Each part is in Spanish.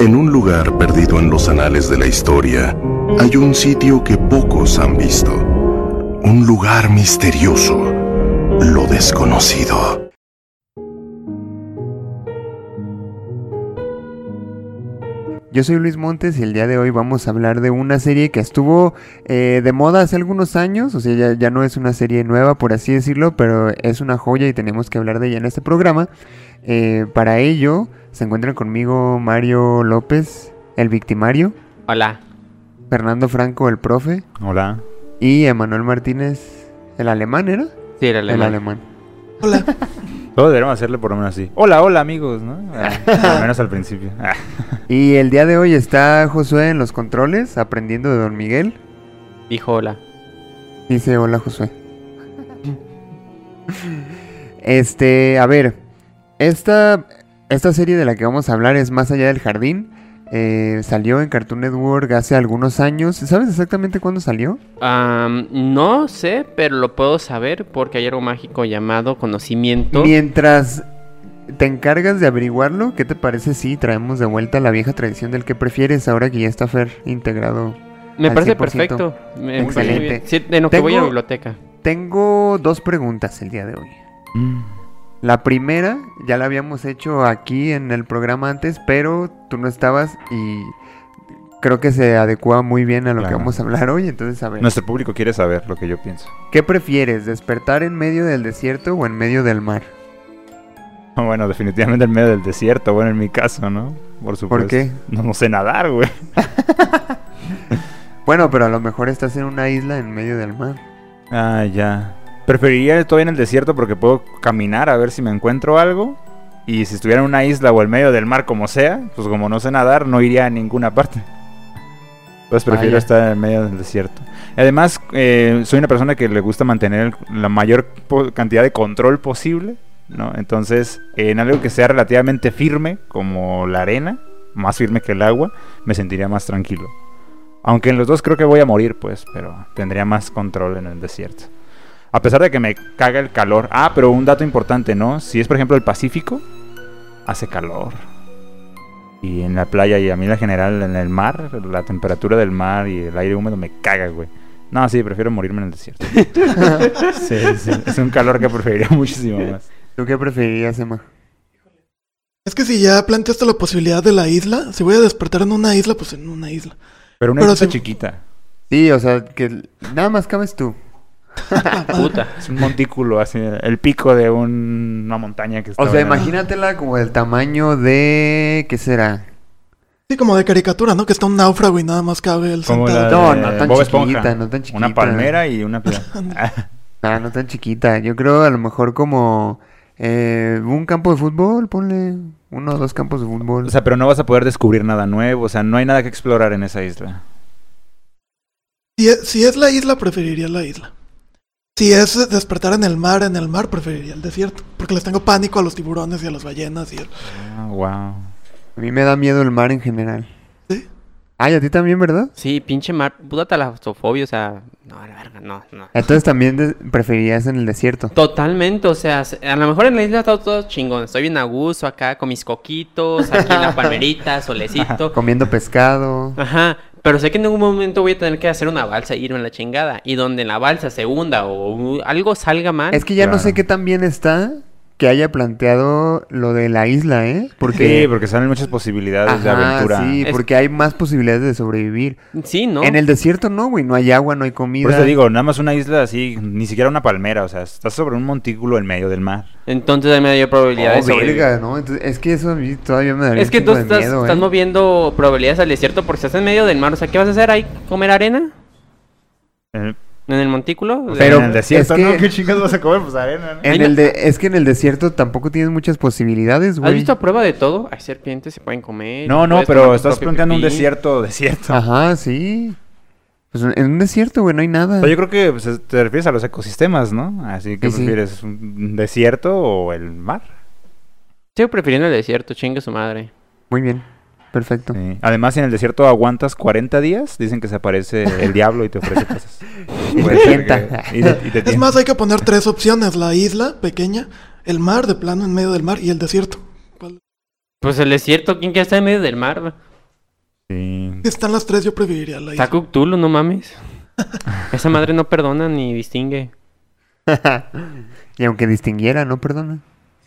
En un lugar perdido en los anales de la historia, hay un sitio que pocos han visto. Un lugar misterioso. Lo desconocido. Yo soy Luis Montes y el día de hoy vamos a hablar de una serie que estuvo eh, de moda hace algunos años, o sea, ya, ya no es una serie nueva, por así decirlo, pero es una joya y tenemos que hablar de ella en este programa. Eh, para ello, se encuentran conmigo Mario López, el victimario, Hola. Fernando Franco, el profe, Hola. y Emanuel Martínez, el alemán, ¿era? Sí, era El alemán. alemán. Hola. Todos deberíamos hacerle por lo menos así. Hola, hola amigos, ¿no? Ah, por lo menos al principio. Ah. Y el día de hoy está Josué en los controles, aprendiendo de Don Miguel. Dijo hola. Dice hola Josué. Este, a ver, esta, esta serie de la que vamos a hablar es Más allá del jardín. Eh, salió en Cartoon Network hace algunos años. ¿Sabes exactamente cuándo salió? Am, no sé, pero lo puedo saber porque hay algo mágico llamado conocimiento. Mientras te encargas de averiguarlo, ¿qué te parece si traemos de vuelta la vieja tradición del que prefieres ahora que ya está Fer integrado? Me al parece 100%. perfecto. Me. Excelente. Sí, en lo que voy a la Tengo- biblioteca. Tengo dos preguntas el día de hoy. Mm. La primera ya la habíamos hecho aquí en el programa antes, pero tú no estabas y creo que se adecua muy bien a lo que vamos a hablar hoy. Entonces, a ver, Nuestro público quiere saber lo que yo pienso. ¿qué prefieres? ¿Despertar en medio del desierto o en medio del mar? Bueno, definitivamente en medio del desierto, bueno, en mi caso, ¿no? Por supuesto. qué? No, no sé nadar, güey. Bueno, pero a lo mejor estás en una isla en medio del mar. Ah, ya. Preferiría todavía en el desierto porque puedo caminar a ver si me encuentro algo. Y si estuviera en una isla o en medio del mar, como sea, pues como no sé nadar, no iría a ninguna parte. Entonces prefiero Vaya. estar en medio del desierto. Además, eh, soy una persona que le gusta mantener la mayor cantidad de control posible, ¿no? Entonces, en algo que sea relativamente firme, como la arena, más firme que el agua, me sentiría más tranquilo. Aunque en los dos creo que voy a morir, pues, pero tendría más control en el desierto. A pesar de que me caga el calor. Ah, pero un dato importante, ¿no? Si es, por ejemplo, el Pacífico, hace calor. Y en la playa y a mí en general, en el mar, la temperatura del mar y el aire húmedo me caga, güey. No, sí, prefiero morirme en el desierto. sí, sí, es un calor que preferiría muchísimo más. ¿Tú qué preferirías, Emma? Es que si ya planteaste la posibilidad de la isla, si voy a despertar en una isla, pues en una isla. Pero una Pero isla si- chiquita. Sí, o sea, que nada más cabes tú. Puta. Es un montículo, así, el pico de un- una montaña que está... O sea, imagínatela como del tamaño de... ¿Qué será? Sí, como de caricatura, ¿no? Que está un náufrago y nada más cabe el Como sentado. la No, de no tan Bob chiquita, Esponja. no tan chiquita. Una palmera y una piedra. Ah, no tan chiquita. Yo creo a lo mejor como eh, un campo de fútbol, ponle uno o dos campos de fútbol. O sea, pero no vas a poder descubrir nada nuevo. O sea, no hay nada que explorar en esa isla. Si es, si es la isla, preferiría la isla. Si es despertar en el mar, en el mar, preferiría el desierto. Porque les tengo pánico a los tiburones y a las ballenas y el... Ah, wow. a mí me da miedo el mar en general. ¿Sí? Ay, a ti también, ¿verdad? Sí, pinche mar. Puta talasofobia, o sea. No, la verga, no, no. Entonces también preferirías en el desierto. Totalmente, o sea, se- a lo mejor en la isla está todo chingón. Estoy bien a gusto acá con mis coquitos, aquí en la palmerita, solecito. Comiendo pescado. Ajá, pero sé que en algún momento voy a tener que hacer una balsa e irme a la chingada. Y donde la balsa se hunda o algo salga mal. Es que ya no sé qué tan bien está que haya planteado lo de la isla, ¿eh? Porque... Sí, porque salen muchas posibilidades de Ajá, aventura. sí, Es- porque hay más posibilidades de sobrevivir. Sí, ¿no? En el desierto no, güey, no hay agua, no hay comida. Por eso te digo, nada más una isla así, ni siquiera una palmera. O sea, estás sobre un montículo en medio del mar. Entonces hay mayor probabilidad de Oh, sobrevivir. verga, ¿no? Entonces, es que eso a mí todavía me daría Es que tú chingo de estás, miedo, estás ¿eh? moviendo probabilidades al desierto porque estás en medio del mar. O sea, ¿qué vas a hacer ahí? ¿Comer arena? Eh, ¿En el montículo? Pero en el desierto, es ¿no? que- ¿Qué chingados vas a comer? Pues arena, ¿no? En Ay, el no. de, es que en el desierto tampoco tienes muchas posibilidades, ¿Has güey. visto a prueba de todo? Hay serpientes, se pueden comer. No, no, pero estás planteando un desierto, desierto. Ajá, sí. Pues en un desierto, güey, no hay nada. O sea, yo creo que pues, te refieres a los ecosistemas, ¿no? Así que Sí, sí. prefieres un desierto o el mar. Sigo prefiriendo el desierto, chingue su madre. Muy bien, perfecto. Sí. Además, en el desierto aguantas 40 días, dicen que se aparece el diablo y te ofrece cosas. Que- y te- y te Es más, hay que poner tres opciones: la isla pequeña, el mar de plano en medio del mar y el desierto. ¿Cuál? Pues el desierto, ¿quién quiere estar en medio del mar? Sí. Están las tres, yo preferiría la isla. Está Cthulhu, no mames. Esa madre no perdona ni distingue. y aunque distinguiera, no perdona.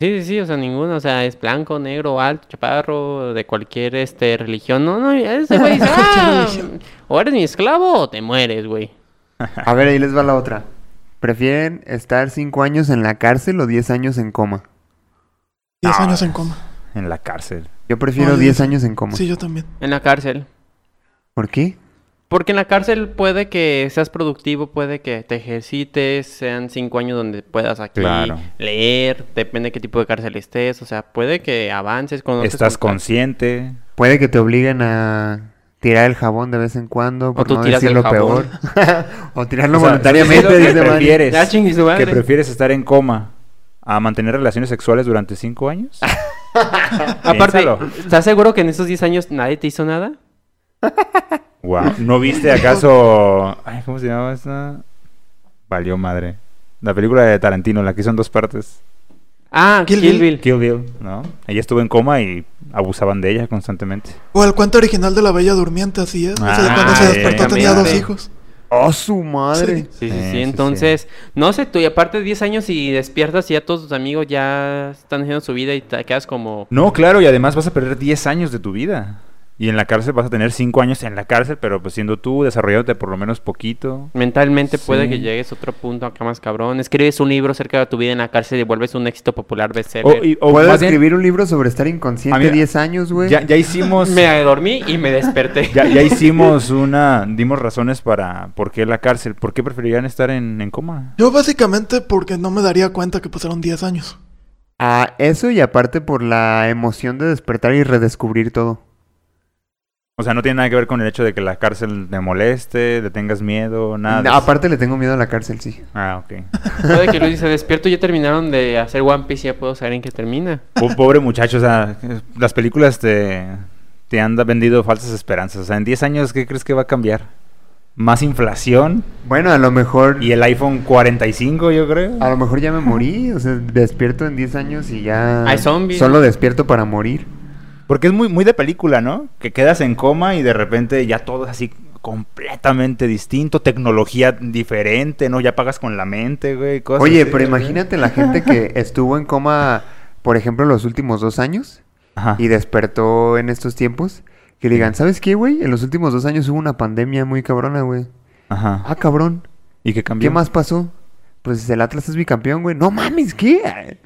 Sí, sí, sí, o sea, ninguno, o sea, es blanco, negro, alto, chaparro, de cualquier este religión. No, no, ese güey dice, "Ah, o eres mi esclavo o te mueres, güey. A ver, ahí les va la otra. ¿Prefieren estar 5 años en la cárcel o 10 años en coma? Diez No, años en coma. En la cárcel. Yo prefiero No, 10 diez. años en coma. Sí, yo también. En la cárcel. ¿Por qué? Porque en la cárcel puede que seas productivo, puede que te ejercites, sean cinco años donde puedas aquí Claro. leer, depende de qué tipo de cárcel estés, o sea, puede que avances con Estás consciente. Puede que te obliguen a tirar el jabón de vez en cuando, por tú no tiras decir lo jabón. peor. o tirarlo O sea, voluntariamente, ¿qué dice Manny. prefieres? Ya. ¿Que prefieres estar en coma a mantener relaciones sexuales durante 5 años? Aparte. ¿estás seguro que en esos 10 años nadie te hizo nada? Wow. ¿No viste acaso... Ay, ¿cómo se llamaba esta? Valió madre. La película de Tarantino, la que hizo en dos partes. Ah, Kill Kill, Bill. Bill. Kill Bill, ¿no? Ella estuvo en coma y abusaban de ella constantemente. O el cuento original de la Bella Durmiente, así es. o sea, Ah, cuando se sí, despertó tenía dos hijos. ¡Oh, su madre! Sí, sí, Sí, sí, sí, entonces, no sé, tú, y aparte de 10 años y despiertas y ya todos tus amigos ya están haciendo su vida y te quedas como... No, claro, y además vas a perder 10 años de tu vida. Y en la cárcel vas a tener 5 años en la cárcel, pero pues siendo tú, desarrollándote por lo menos poquito. Mentalmente puede que llegues a otro punto acá más cabrón. Escribes un libro acerca de tu vida en la cárcel y vuelves un éxito popular bestseller. O, y- o Puedo bien, escribir un libro sobre estar inconsciente A mí- 10 años, güey. ya, ya hicimos... Me dormí y me desperté. Ya, ya hicimos una... Dimos razones para por qué la cárcel. ¿Por qué preferirían estar en, en coma? Yo básicamente porque no me daría cuenta que pasaron 10 años. Ah, eso y aparte por la emoción de despertar y redescubrir todo. O sea, no tiene nada que ver con el hecho de que la cárcel te moleste, le tengas miedo, nada. de No, aparte le tengo miedo a la cárcel, sí. Ah, ok. Puede que Luis dice, despierto, ya terminaron de hacer One Piece, ya puedo saber en qué termina. Po- Pobre muchacho, o sea, las películas te, te han vendido falsas esperanzas. O sea, en 10 años, ¿qué crees que va a cambiar? ¿Más inflación? Bueno, a lo mejor... ¿Y el iPhone 45, yo creo? A lo mejor ya me morí, o sea, despierto en 10 años y ya... Hay zombies. Solo despierto para morir. Porque es muy, muy de película, ¿no? Que quedas en coma y de repente ya todo es así completamente distinto, tecnología diferente, ¿no? Ya pagas con la mente, güey. cosas Oye, así, pero güey. imagínate la gente que estuvo en coma, por ejemplo, los últimos dos años Ajá. y despertó en estos tiempos. Que le digan, ¿sabes qué, güey? En los últimos dos años hubo una pandemia muy cabrona, güey. Ajá. Ah, cabrón. ¿Y qué cambió? ¿Qué más pasó? Pues el Atlas es bicampeón, güey. No mames, ¿qué?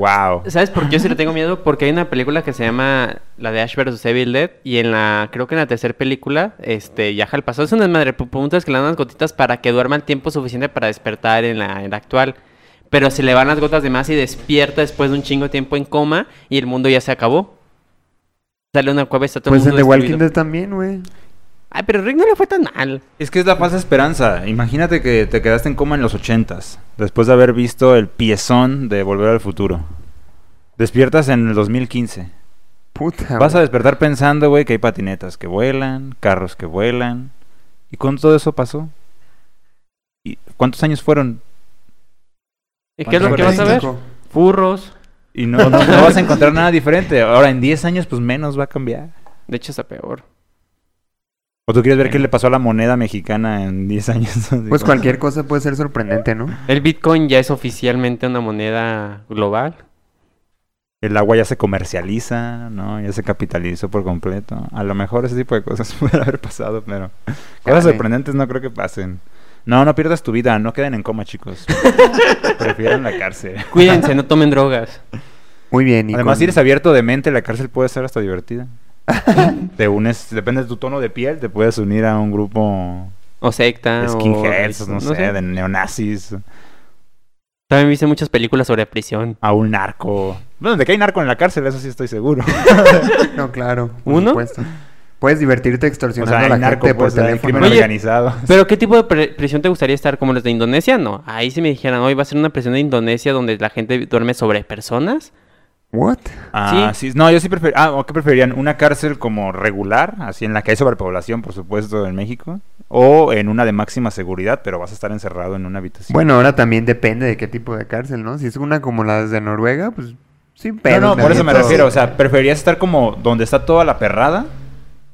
Wow. ¿Sabes por qué yo sí le tengo miedo? Porque hay una película que se llama la de Ash vs. Evil Dead y en la, creo que en la tercera película, este, viaja al pasado. Es una madre, preguntas que le dan unas gotitas para que duerma el tiempo suficiente para despertar en la, en la actual. Pero se le van las gotas de más y despierta después de un chingo de tiempo en coma y el mundo ya se acabó. Sale una cueva y está todo Pues el en mundo The Walking. Dead también, güey. Ay, pero Rick no le fue tan mal. Es que es la falsa esperanza. Imagínate que te quedaste en coma en los ochentas, después de haber visto el piezón de Volver al Futuro. Despiertas en el 2015. Puta. Vas a despertar pensando, güey, que hay patinetas que vuelan, carros que vuelan. ¿Y cuándo todo eso pasó? ¿Y cuántos años fueron? ¿Y qué es lo que vas a ver? 45. Furros. Y no, no, no vas a encontrar nada diferente. Ahora, en 10 años, pues menos va a cambiar. De hecho, está peor. ¿O tú quieres ver qué le pasó a la moneda mexicana en 10 años? Pues cualquier cosa puede ser sorprendente, ¿no? El Bitcoin ya es oficialmente una moneda global. El agua ya se comercializa, ¿no? Ya se capitalizó por completo. A lo mejor ese tipo de cosas pueden haber pasado, pero cosas Dale. sorprendentes no creo que pasen. No, no pierdas tu vida, no queden en coma, chicos. Prefieren la cárcel. Cuídense, no tomen drogas. Muy bien. y Además, con- si eres abierto de mente, la cárcel puede ser hasta divertida. te unes, depende de tu tono de piel, te puedes unir a un grupo O secta. o skinheads, no, no sé, sé. de neonazis, También viste muchas películas sobre prisión. a un narco. Bueno, de que hay narco en la cárcel, eso sí estoy seguro. No, claro. Por ¿Uno? supuesto. Puedes divertirte o extorsionando sea, a la narco, gente por teléfono. crimen Oye, organizado. Pero ¿qué tipo de prisión te gustaría estar? ¿Como los de Indonesia? No. Ahí si me dijeran, hoy va a ser una prisión de Indonesia donde la gente duerme sobre personas. What? Ah, sí. No, yo sí prefer... Ah, ¿o ¿qué preferirían? ¿Una cárcel como regular, así en la que hay sobrepoblación, por supuesto, en México? ¿O en una de máxima seguridad, pero vas a estar encerrado en una habitación? Bueno, ahora también depende de qué tipo de cárcel, ¿no? Si es una como las de Noruega, pues No, pedos. no, me por eso me refiero. O sea, ¿preferirías estar como donde está toda la perrada?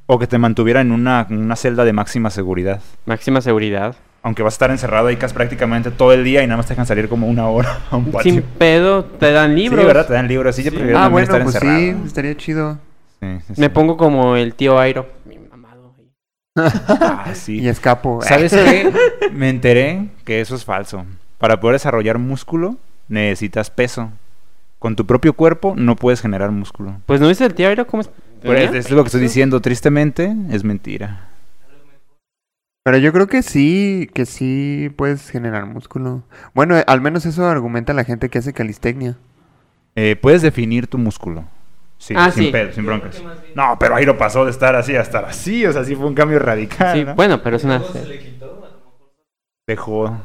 ¿O que te mantuviera en una, en una celda de máxima seguridad? Máxima seguridad. Aunque vas a estar encerrado ahí casi prácticamente todo el día y nada más te dejan salir como una hora a un patio. Sin pedo, te dan libros. Sí, ¿verdad? Te dan libros. Sí, yo preferiría Ah, también bueno, estar pues encerrado. sí, estaría chido. Sí, sí, Me sí. pongo como el tío Airo. Mi mamado. Ah, sí. Y escapo. ¿Sabes qué? Me enteré que eso es falso. Para poder desarrollar músculo, necesitas peso. Con tu propio cuerpo no puedes generar músculo. Pues no viste el tío Airo cómo es. Pues es lo que estoy diciendo. Tristemente, es mentira. Pero yo creo que sí, que sí puedes generar músculo. Bueno, eh, al menos eso argumenta la gente que hace calistecnia. Eh, puedes definir tu músculo. Sí, Ah, sin sí. pedo, sin broncas. No, pero Airo pasó de estar así a estar así. O sea, sí fue un cambio radical. Sí, ¿no? bueno, pero es una. Dejó. A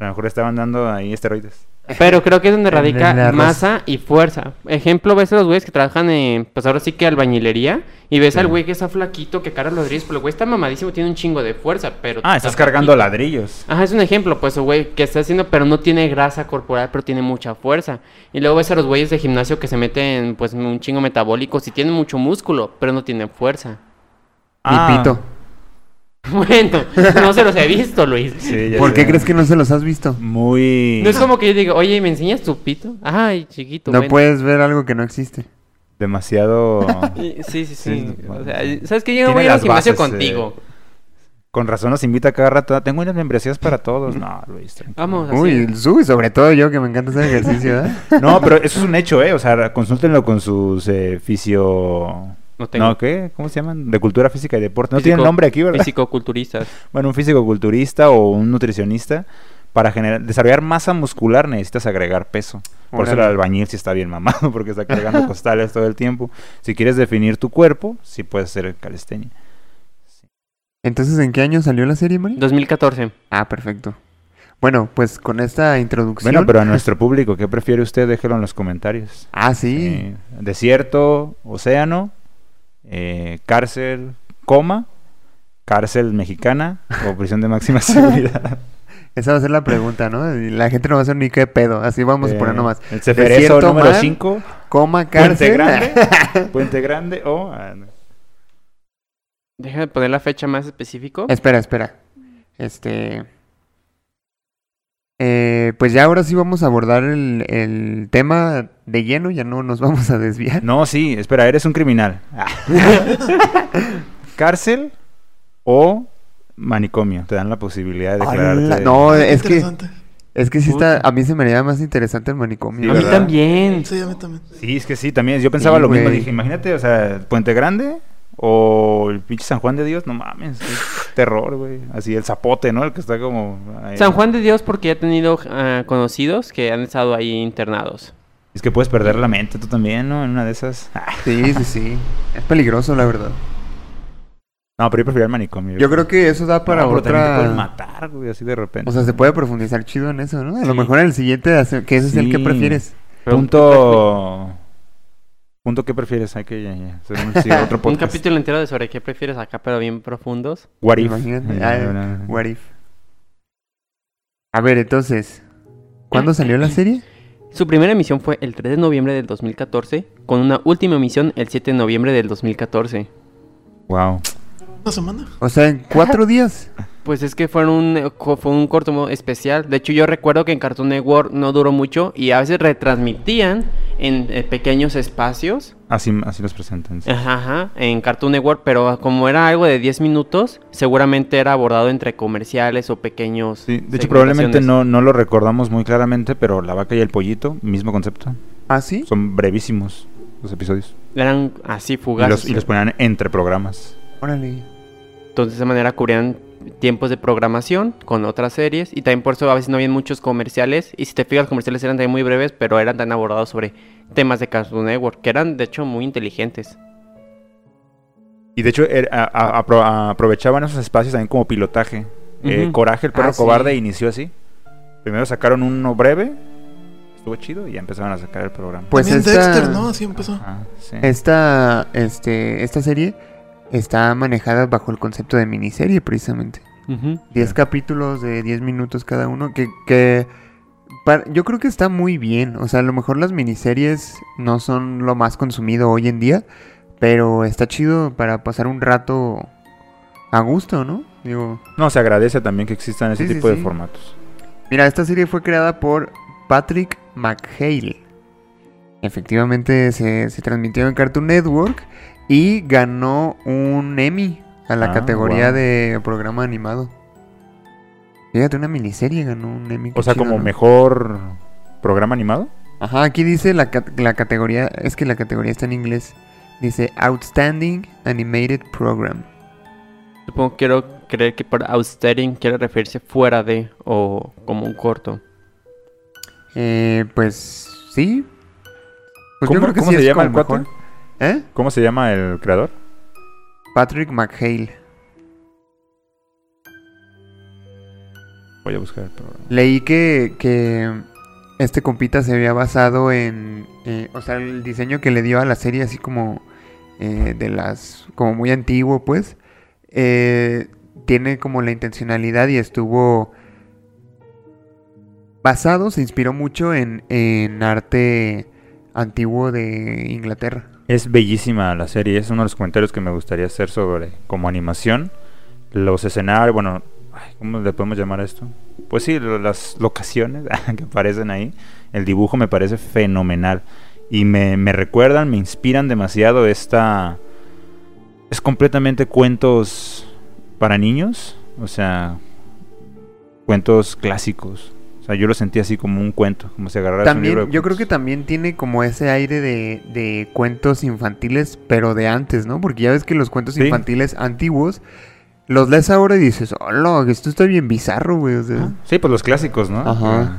lo mejor estaban dando ahí esteroides. Pero creo que es donde radica masa y fuerza. Ejemplo, ves a los güeyes que trabajan en, pues ahora sí que albañilería. Y ves Sí. al güey que está flaquito, que carga los ladrillos. Pero el güey está mamadísimo, tiene un chingo de fuerza. Pero Ah, está estás cargando flaquito. ladrillos. Ajá, es un ejemplo, pues, el güey que está haciendo, pero no tiene grasa corporal, pero tiene mucha fuerza. Y luego ves a los güeyes de gimnasio que se meten, pues, un chingo metabólicos y tienen mucho músculo, pero no tienen fuerza. Ah, Y pito. Bueno, no se los he visto, Luis. sí, ya ¿Por qué crees que no se los has visto? Muy. No es como que yo diga, oye, ¿me enseñas tu pito? Ay, chiquito. No ven". puedes ver algo que no existe. Demasiado. Sí, sí, sí. Sí, o sea. ¿sabes qué? Yo no voy a ir al gimnasio bases, contigo. Con razón nos invita cada rato. Tengo unas membresías para todos. No, Luis. tranquilo. Vamos, así. Uy, uy, sobre todo yo que me encanta hacer ejercicio, ¿eh? No, pero eso es un hecho, ¿eh? O sea, consúltenlo con sus eh, fisio. No tengo. No, ¿qué? ¿Cómo se llaman? De cultura física y deporte. No Físico- tienen nombre aquí, ¿verdad? Fisicoculturistas. Bueno, un físico-culturista o un nutricionista. Para generar, desarrollar masa muscular necesitas agregar peso. Por eso el albañil sí está bien mamado, porque está cargando costales todo el tiempo. Si quieres definir tu cuerpo, sí puedes hacer calistenia. Entonces, ¿en qué año salió la serie, Mari? 2014. Ah, perfecto. Bueno, pues con esta introducción. Bueno, pero a nuestro público, ¿qué prefiere usted? Déjelo en los comentarios. Ah, sí. Eh, desierto, océano, eh, cárcel, coma, cárcel mexicana o prisión de máxima seguridad. Esa va a ser la pregunta, ¿no? La gente no va a saber ni qué pedo. Así vamos a poner Eh, nomás. El Ceferezo número mar, 5, Coma, Puente cárcel. Grande, Puente Grande o... ah, no. Déjame poner la fecha más específico. espera, espera. Este. Eh, pues ya ahora sí vamos a abordar el, el tema de lleno, ya no nos vamos a desviar. No, sí, espera, eres un criminal. Ah. cárcel o manicomio. Te dan la posibilidad de Ala, declararte... no, es que, es que sí está, a mí se me haría más interesante el Sí, manicomio. a mí también. Sí, a mí también. Sí, es que sí, también. Yo pensaba Sí, lo mismo. Dije, imagínate, o sea, Puente Grande o el pinche San Juan de Dios. No mames, es terror, güey. Así el zapote, ¿no? El que está como... ahí. San Juan de Dios porque he tenido ah, conocidos que han estado ahí internados. Es que puedes perder la mente tú también, ¿no? En una de esas. Sí, sí, sí. Es peligroso, la verdad. No, pero yo prefiero el manicomio. Yo creo que eso da para No, pero también te pueden otra. matar, güey, así de repente. O sea, se puede profundizar chido en eso, ¿no? A lo mejor en el siguiente, que ese es el que prefieres. Pero- Punto... Punto, ¿qué prefieres? Hay que ya, ya, hacer un, sí, otro Un podcast. capítulo entero de sobre qué prefieres acá, pero bien profundos. What if? Ah, what if. A ver, entonces. ¿Cuándo salió la serie? Su primera emisión fue el 3 de noviembre del 2014, con una última emisión el 7 de noviembre del 2014. Wow. Una semana. O sea, en cuatro días. Pues es que fueron un, fue un corto especial. De hecho, yo recuerdo que en Cartoon Network no duró mucho y a veces retransmitían en eh, pequeños espacios. Así, así los presentan. sí. Ajá, ajá, en Cartoon Network, pero como era algo de 10 minutos, seguramente era abordado entre comerciales o pequeños. Sí, de hecho, probablemente no, no lo recordamos muy claramente, pero La Vaca y el Pollito, mismo concepto. ¿Ah, sí? Son brevísimos los episodios. Eran así Y fugaces. los, y los ponían entre programas. Órale. Entonces de esa manera cubrían tiempos de programación con otras series y también por eso a veces no habían muchos comerciales y si te fijas los comerciales eran también muy breves pero eran tan abordados sobre temas de Cartoon Network que eran de hecho muy inteligentes. Y de hecho er- a- a- apro- aprovechaban esos espacios también como pilotaje. Eh. Coraje, el perro Ah, sí. cobarde, inició así. Primero sacaron uno breve, estuvo chido, y ya empezaron a sacar el programa. Pues esta- Dexter, ¿no? Así empezó. Ajá, sí. Esta, este, esta serie está manejada bajo el concepto de miniserie, precisamente. 10 Ya. capítulos de 10 minutos cada uno, que, que yo creo que está muy bien. O sea, a lo mejor las miniseries no son lo más consumido hoy en día, pero está chido para pasar un rato a gusto, ¿no? Digo, No, se agradece también que existan ese Sí, sí, tipo de sí. formatos. mira, esta serie fue creada por Patrick McHale. Efectivamente se, se transmitió en Cartoon Network y ganó un Emmy a la Ah, categoría de programa animado. Fíjate, una miniserie ganó un Emmy. O sea, chido, como ¿no? mejor programa animado. Ajá, aquí dice la, la categoría, es que la categoría está en inglés. Dice Outstanding Animated Program. Supongo que quiero creer que por outstanding quiere referirse fuera de o como un corto. Eh, pues sí. Pues ¿Cómo- cómo se es llama como el cuate? ¿Eh? ¿Cómo se llama el creador? Patrick McHale. Voy a buscar el programa. Leí que, que este compita se había basado en, eh, o sea, el diseño que le dio a la serie, así como eh, de las, como muy antiguo, pues, eh, tiene como la intencionalidad y estuvo basado, se inspiró mucho en, en arte antiguo de Inglaterra. Es bellísima la serie, es uno de los comentarios que me gustaría hacer sobre como animación. Los escenarios, bueno, ¿cómo le podemos llamar a esto? Pues sí, las locaciones que aparecen ahí. El dibujo me parece fenomenal. Y me, me recuerdan, me inspiran demasiado esta... Es completamente cuentos para niños. O sea, cuentos clásicos. O sea, yo lo sentí así como un cuento, como si agarraras un libro También, de yo creo que también tiene como ese aire de, de cuentos infantiles, pero de antes, ¿no? Porque ya ves que los cuentos Sí. infantiles antiguos los lees ahora y dices, hola, esto está bien bizarro, güey. O sea, Sí, pues los clásicos, ¿no? Ajá.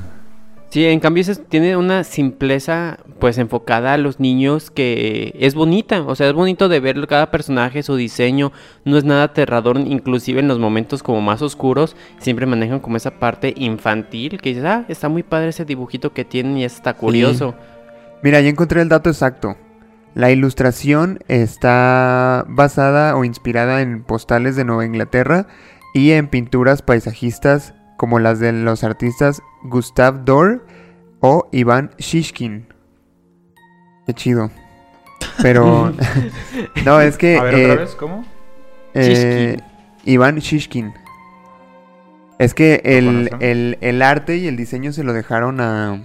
Sí, en cambio tiene una simpleza pues enfocada a los niños que es bonita, o sea, es bonito de ver cada personaje, su diseño, no es nada aterrador, inclusive en los momentos como más oscuros, siempre manejan como esa parte infantil que dices, ah, está muy padre ese dibujito que tienen y está curioso. Mira, ya encontré el dato exacto. La ilustración está basada o inspirada en postales de Nueva Inglaterra y en pinturas paisajistas como las de los artistas Gustav Dor o Iván Shishkin. Qué chido. Pero no, es que A ver, eh, otra vez, ¿cómo? eh, Iván Shishkin. Es que el, el- el arte y el diseño se lo dejaron a...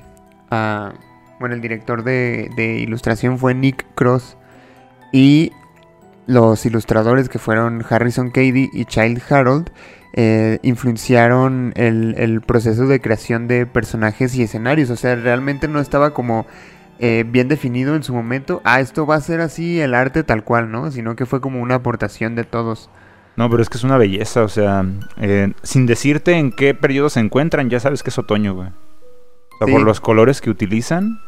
a- bueno, el director de, de ilustración fue Nick Cross. Y los ilustradores que fueron Harrison Cady y Child Harold eh, influenciaron el, el proceso de creación de personajes y escenarios. O sea, realmente no estaba como eh, bien definido en su momento. Ah, esto va a ser así el arte tal cual, ¿no? Sino que fue como una aportación de todos. No, pero es que es una belleza, o sea, eh, sin decirte en qué periodo se encuentran, ya sabes que es otoño, güey. O sea, Sí. por los colores que utilizan,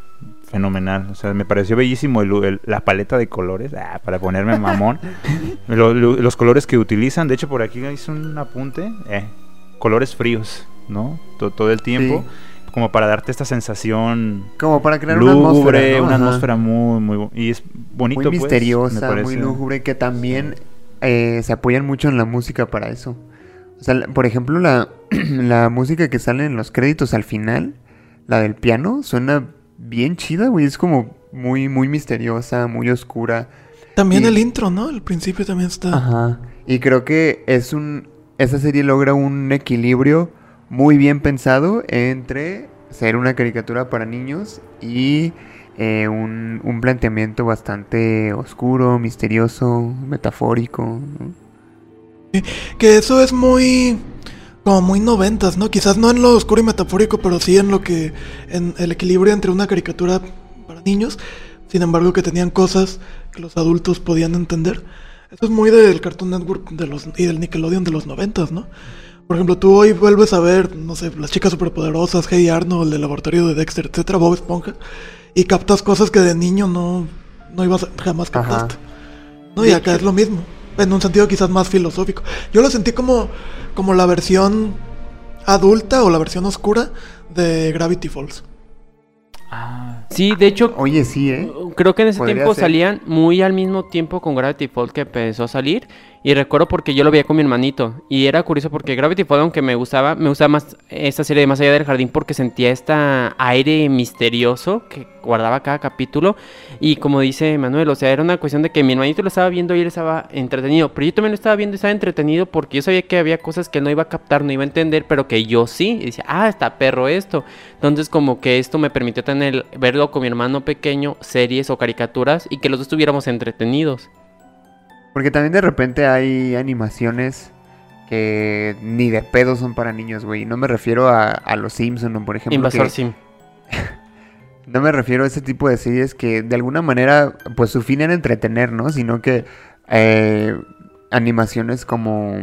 fenomenal. O sea, me pareció bellísimo el- el- la paleta de colores, ah, para ponerme mamón. Lo- lo- los colores que utilizan, de hecho por aquí hice un apunte, eh, colores fríos, ¿no? To- todo el tiempo, como para darte esta sensación Como para crear una atmósfera. una atmósfera muy, muy, y es bonito, muy pues, me misteriosa, muy lúgubre, que también eh, se apoyan mucho en la música para eso. O sea, por ejemplo, la, la música que sale en los créditos al final, la del piano, suena bien chida, güey. Es como muy, muy misteriosa, muy oscura. También Y- el intro, ¿no? El principio también está. Ajá. Y creo que es un. Esa serie logra un equilibrio muy bien pensado entre ser una caricatura para niños y eh, un, un planteamiento bastante oscuro, misterioso, metafórico. ¿no? Que eso es muy. Como muy noventas, ¿no? Quizás no en lo oscuro y metafórico, pero sí en lo que. En el equilibrio entre una caricatura para niños. Sin embargo, que tenían cosas que los adultos podían entender. Eso es muy del Cartoon Network de los, y del Nickelodeon de los noventas, ¿no? Por ejemplo, tú hoy vuelves a ver, no sé, las chicas superpoderosas, Hey Arnold, el laboratorio de Dexter, etcétera, Bob Esponja, y captas cosas que de niño no, no ibas a, jamás Ajá. captaste. No, y acá es lo mismo, en un sentido quizás más filosófico. Yo lo sentí como, como la versión adulta o la versión oscura de Gravity Falls. Ah, Sí, de hecho, Oye, sí, ¿eh? Creo que en ese Podría tiempo ser. salían muy al mismo tiempo con Gravity Falls que empezó a salir. Y recuerdo porque yo lo veía con mi hermanito. Y era curioso porque Gravity Falls, aunque me gustaba, me gustaba más esta serie de Más allá del jardín porque sentía este aire misterioso que guardaba cada capítulo. Y como dice Manuel, o sea, era una cuestión de que mi hermanito lo estaba viendo y él estaba entretenido. Pero yo también lo estaba viendo y estaba entretenido porque yo sabía que había cosas que no iba a captar, no iba a entender, pero que yo sí. Y decía, ah, está perro esto. Entonces como que esto me permitió tener, verlo con mi hermano pequeño, series o caricaturas y que los dos estuviéramos entretenidos. Porque también de repente hay animaciones que ni de pedo son para niños, güey. No me refiero a, a los Simpson, por ejemplo. Invasor que- Sim. No me refiero a ese tipo de series que de alguna manera, pues su fin era entretener, ¿no? Sino que eh, animaciones como,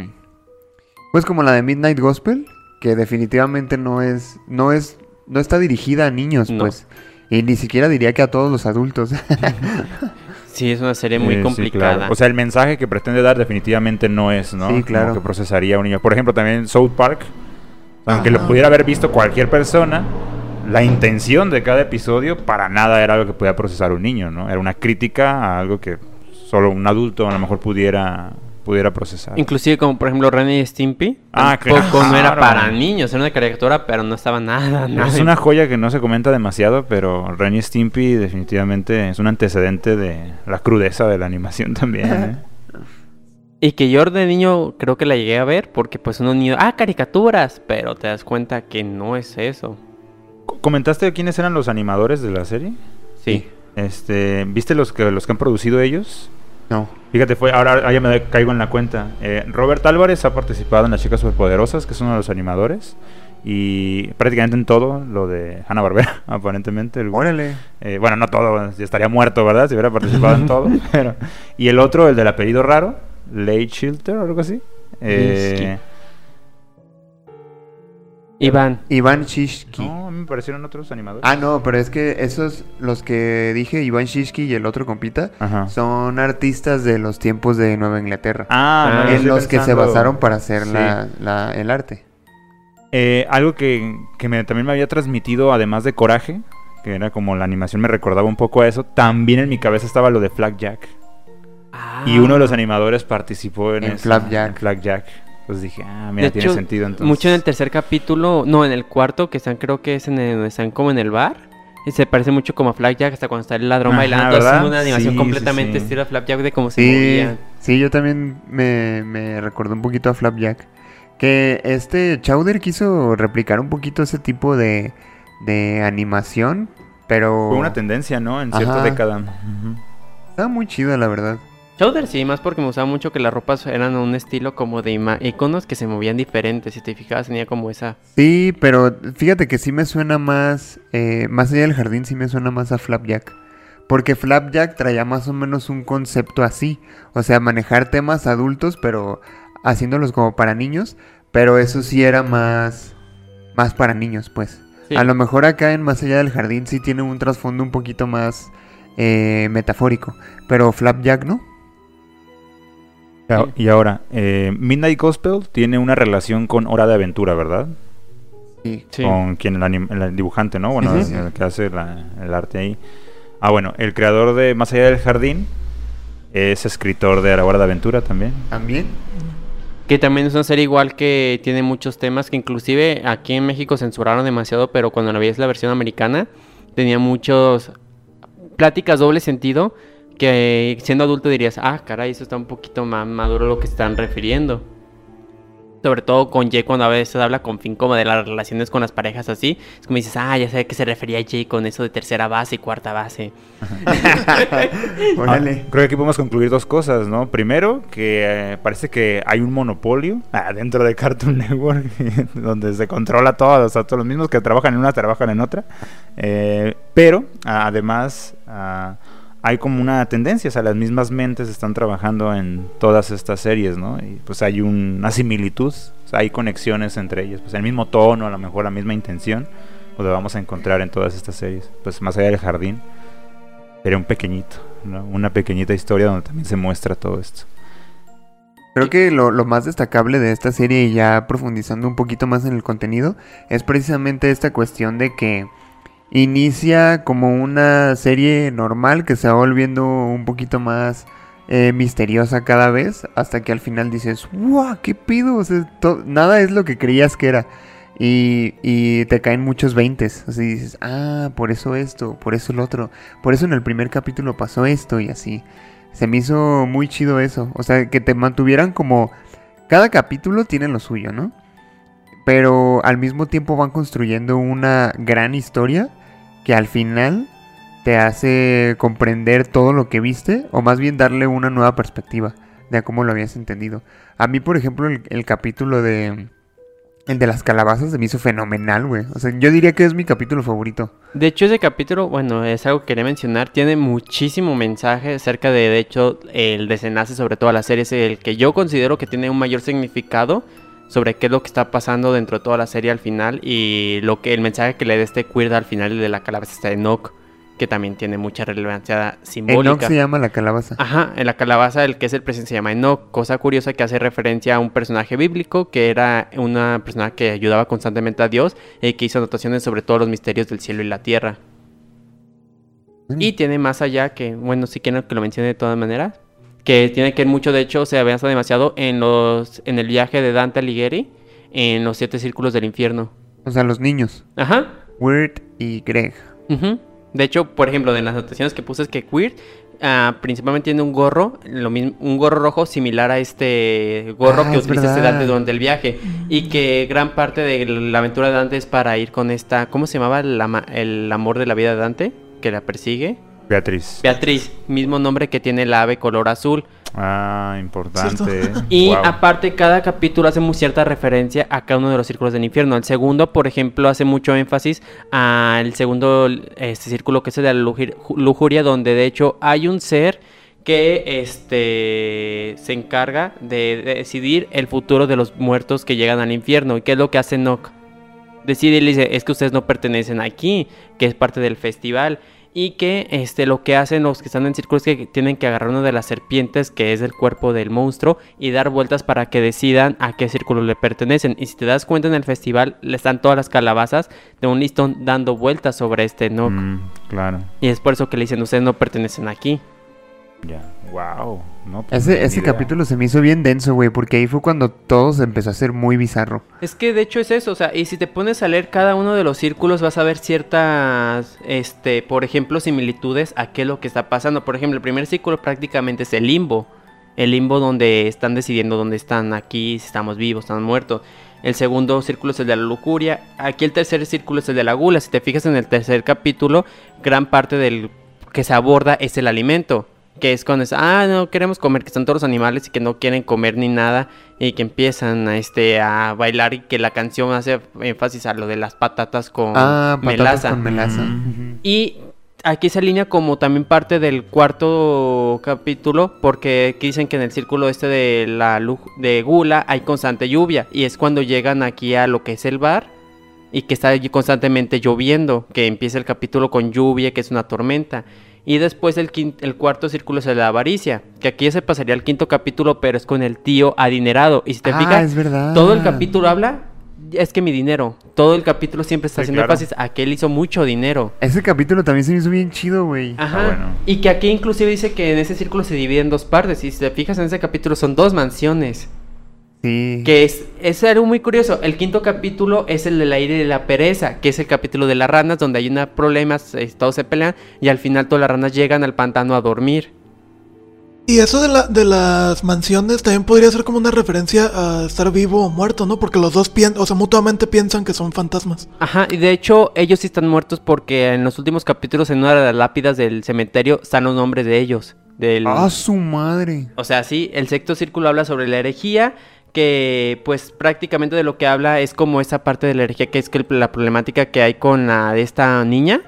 pues como la de Midnight Gospel, que definitivamente no es, no es, no está dirigida a niños, No. pues. Y ni siquiera diría que a todos los adultos. Sí, es una serie muy eh, sí, complicada. claro. O sea, el mensaje que pretende dar definitivamente no es, ¿no? Sí, claro. Como que procesaría un niño. Por ejemplo, también South Park, aunque lo pudiera haber visto cualquier persona, la intención de cada episodio para nada era algo que pudiera procesar un niño, ¿no? Era una crítica a algo que solo un adulto a lo mejor pudiera, pudiera procesar. Inclusive como por ejemplo Ren y Stimpy. Ah, tampoco no era claro. para niños, era una caricatura, pero no estaba nada, nada. Es una joya que no se comenta demasiado, pero Ren y Stimpy definitivamente es un antecedente de la crudeza de la animación también. ¿eh? Y que yo de niño creo que la llegué a ver porque pues uno niño, ah, caricaturas, pero te das cuenta que no es eso. Co- ¿Comentaste quiénes eran los animadores de la serie? Sí. Este, ¿Viste los que, los que han producido ellos? No. Fíjate, fue, ahora ahora ya me caigo en la cuenta. Eh, Robert Álvarez ha participado en Las Chicas Superpoderosas, que es uno de los animadores. Y prácticamente en todo lo de Hanna Barbera, aparentemente. El- Órale. eh, bueno, no todo, estaría muerto, ¿verdad? Si hubiera participado en todo. Pero, y el otro, el del apellido raro, Late Shilter o algo así. Eh, Iván. Iván Shishki. no, me parecieron otros animadores. Ah, no, pero es que esos, los que dije, Iván Shishki y el otro compita, Ajá. son artistas de los tiempos de Nueva Inglaterra. Ah, no, en los que se basaron para hacer Sí. la, la- el arte. Eh, algo que, que me- también me había transmitido, además de coraje, que era como la animación me recordaba un poco a eso, también en mi cabeza estaba lo de Flag Jack. Y uno de los animadores participó en, En esa- Flapjack. Pues dije, ah, mira, De tiene hecho, sentido entonces. Mucho en el tercer capítulo, no, en el cuarto, que están, creo que es en el, donde están como en el bar. Y se parece mucho como a Flapjack, hasta cuando está el ladrón Ajá, bailando. Es una animación Sí, completamente sí, sí. estilo Flapjack de cómo se Sí, movían. sí, yo también me, me recordó un poquito a Flapjack. Que este Chowder quiso replicar un poquito ese tipo de, de animación, pero Fue una tendencia, ¿no? En cierta Ajá. década. Ujú. estaba muy chida, la verdad. Chowder sí, más porque me gustaba mucho que las ropas eran un estilo como de iconos que se movían diferentes. Si te fijabas, tenía como esa. Sí, pero fíjate que sí me suena más, eh, más allá del jardín, sí me suena más a Flapjack. Porque Flapjack traía más o menos un concepto así. O sea, manejar temas adultos, pero haciéndolos como para niños. Pero eso sí era más, más para niños, pues. Sí. A lo mejor acá en Más allá del jardín sí tiene un trasfondo un poquito más eh, metafórico. Pero Flapjack no. Y ahora, eh, Midnight Gospel tiene una relación con Hora de Aventura, ¿verdad? Sí. Sí. Con quien el, anim- el dibujante, ¿no? Bueno, el, el que hace la- el arte ahí. Ah, bueno, el creador de Más allá del jardín es escritor de La Hora de Aventura también. También. Que también es una serie igual que tiene muchos temas que inclusive aquí en México censuraron demasiado, pero cuando la veías la versión americana tenía muchos pláticas doble sentido que siendo adulto dirías, ah, caray, eso está un poquito más maduro lo que están refiriendo. Sobre todo con Jay cuando a veces habla con Finn como de las relaciones con las parejas así. Es como dices, ah, ya sé a qué se refería Jay con eso de tercera base y cuarta base. Órale. Ah, creo que aquí podemos concluir dos cosas, ¿no? Primero, que eh, parece que hay un monopolio ah, dentro de Cartoon Network donde se controla todo, o sea, todos los mismos que trabajan en una trabajan en otra. Eh, pero, ah, además, hay como una tendencia, o sea, las mismas mentes están trabajando en todas estas series, ¿no? Y pues hay una similitud, o sea, hay conexiones entre ellas, pues el mismo tono, a lo mejor la misma intención, pues vamos a encontrar en todas estas series. Pues más allá del jardín, sería un pequeñito, ¿no? Una pequeñita historia donde también se muestra todo esto. Creo que lo, lo más destacable de esta serie, y ya profundizando un poquito más en el contenido, es precisamente esta cuestión de que inicia como una serie normal que se va volviendo un poquito más eh, misteriosa cada vez, hasta que al final dices, ¡wow! ¿Qué pido? Nada es lo que creías que era. Y, y te caen muchos veintes. Así dices, ah, por eso esto, por eso el otro. Por eso en el primer capítulo pasó esto y así. Se me hizo muy chido eso. O sea, que te mantuvieran como... Cada capítulo tiene lo suyo, ¿no? Pero al mismo tiempo van construyendo una gran historia que al final te hace comprender todo lo que viste o más bien darle una nueva perspectiva de cómo lo habías entendido. A mí, por ejemplo, el, el capítulo de... El de las calabazas se me hizo fenomenal, güey. O sea, yo diría que es mi capítulo favorito. De hecho, ese capítulo, bueno, es algo que quería mencionar, tiene muchísimo mensaje acerca de, de hecho, el desenlace sobre toda la serie, es el que yo considero que tiene un mayor significado sobre qué es lo que está pasando dentro de toda la serie al final y lo que el mensaje que le da este Queer al final de la calabaza está de Enoch, que también tiene mucha relevancia simbólica. Enoch se llama la calabaza. Ajá, en la calabaza el que es el presidente se llama Enoch, cosa curiosa que hace referencia a un personaje bíblico que era una persona que ayudaba constantemente a Dios y que hizo anotaciones sobre todos los misterios del cielo y la tierra. Mm. Y tiene más allá que, bueno, si quieren que lo mencione de todas maneras, que tiene que ver mucho, de hecho, se avanza demasiado en los en el viaje de Dante Alighieri en los siete círculos del infierno. O sea, los niños. Ajá. Wirt y Greg. Ujú. De hecho, por ejemplo, de las anotaciones que puse es que Queer ah, principalmente tiene un gorro, lo mismo, un gorro rojo similar a este gorro Ah, que es utiliza este. Dante durante el viaje. Y que gran parte de la aventura de Dante es para ir con esta, ¿cómo se llamaba el, ama- el amor de la vida de Dante? Que la persigue. Beatriz. Beatriz, mismo nombre que tiene el ave color azul. Ah, importante. ¿Cierto? Y aparte, cada capítulo hace muy cierta referencia a cada uno de los círculos del infierno. El segundo, por ejemplo, hace mucho énfasis al segundo este círculo que es el de la lujuria, donde de hecho hay un ser que este se encarga de, de decidir el futuro de los muertos que llegan al infierno. ¿Y qué es lo que hace Nock? Decide y le dice, es que ustedes no pertenecen aquí, que es parte del festival. Y que este, lo que hacen los que están en círculo es que tienen que agarrar una de las serpientes que es del cuerpo del monstruo y dar vueltas para que decidan a qué círculo le pertenecen. Y si te das cuenta en el festival, le están todas las calabazas de un listón dando vueltas sobre este Nock. Mm, claro. Y es por eso que le dicen, ustedes no pertenecen aquí. Ya. Wow. No, pues, Ese, ese capítulo se me hizo bien denso, güey, porque ahí fue cuando todo se empezó a hacer muy bizarro. Es que de hecho es eso, o sea, y si te pones a leer cada uno de los círculos vas a ver ciertas, este, por ejemplo, similitudes a qué es lo que está pasando. Por ejemplo, el primer círculo prácticamente es el limbo, el limbo donde están decidiendo dónde están aquí, si estamos vivos, están muertos. El segundo círculo es el de la lujuria. Aquí el tercer círculo es el de la gula. Si te fijas en el tercer capítulo, gran parte del que se aborda es el alimento. Que es cuando es, ah, no queremos comer, que están todos los animales y que no quieren comer ni nada. Y que empiezan a, este, a bailar y que la canción hace énfasis a lo de las patatas con ah, patatas melaza. con melaza. Mm. Y aquí se alinea como también parte del cuarto capítulo, porque aquí dicen que en el círculo este de la lu- de Gula hay constante lluvia, y es cuando llegan aquí a lo que es el bar, y que está allí constantemente lloviendo, que empieza el capítulo con lluvia, que es una tormenta. Y después el, quin- el cuarto círculo es el de la avaricia, que aquí ya se pasaría al quinto capítulo, pero es con el tío adinerado. Y si te ah, fijas, es verdad. todo el capítulo habla, es que mi dinero, todo el capítulo siempre está Sí, haciendo claro. énfasis a que él hizo mucho dinero. Ese capítulo también se me hizo bien chido, güey. Ajá. bueno. Y que aquí inclusive dice que en ese círculo se divide en dos partes. Y si te fijas en ese capítulo son dos mansiones. Sí. Que es, es algo muy curioso. El quinto capítulo es el del aire de la pereza, que es el capítulo de las ranas, donde hay una problemas, eh, todos se pelean, y al final todas las ranas llegan al pantano a dormir. Y eso de, la, de las mansiones también podría ser como una referencia a estar vivo o muerto, ¿no? Porque los dos piensan, o sea, mutuamente piensan que son fantasmas. Ajá, y de hecho ellos sí están muertos porque en los últimos capítulos en una de las lápidas del cementerio están los nombres de ellos. Del... Ah, su madre. O sea, sí, el sexto círculo habla sobre la herejía, que pues prácticamente de lo que habla es como esa parte de la herejía que es que el- la problemática que hay con la de esta niña,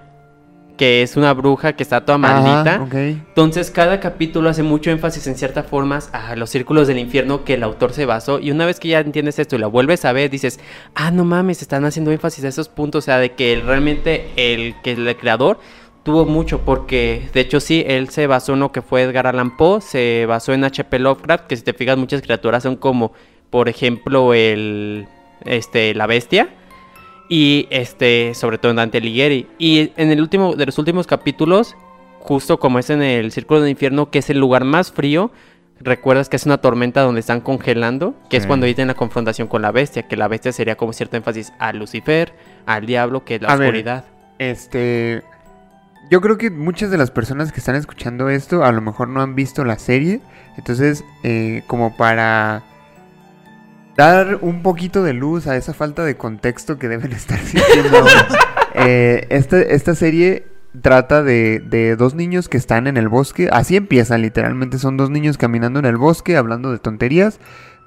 que es una bruja que está toda maldita. Ajá. Entonces cada capítulo hace mucho énfasis en ciertas formas a los círculos del infierno que el autor se basó y una vez que ya entiendes esto y lo vuelves a ver dices, ah no mames, están haciendo énfasis a esos puntos, o sea, de que realmente el que el creador tuvo mucho porque de hecho sí, él se basó en lo que fue Edgar Allan Poe, se basó en H.P. Lovecraft, que si te fijas muchas criaturas son como, por ejemplo, el este la bestia y este sobre todo en Dante Alighieri y en el último de los últimos capítulos justo como es en el Círculo del Infierno, que es el lugar más frío. Recuerdas que es una tormenta donde están congelando, que es cuando dicen la confrontación con la bestia, que la bestia sería como cierto énfasis a Lucifer, al diablo, que es la A ver. oscuridad. Este. Yo creo que muchas de las personas que están escuchando esto a lo mejor no han visto la serie. Entonces, eh, como para dar un poquito de luz a esa falta de contexto que deben estar sintiendo eh, esta, esta serie trata de, de dos niños que están en el bosque. Así empieza, literalmente. Son dos niños caminando en el bosque, hablando de tonterías.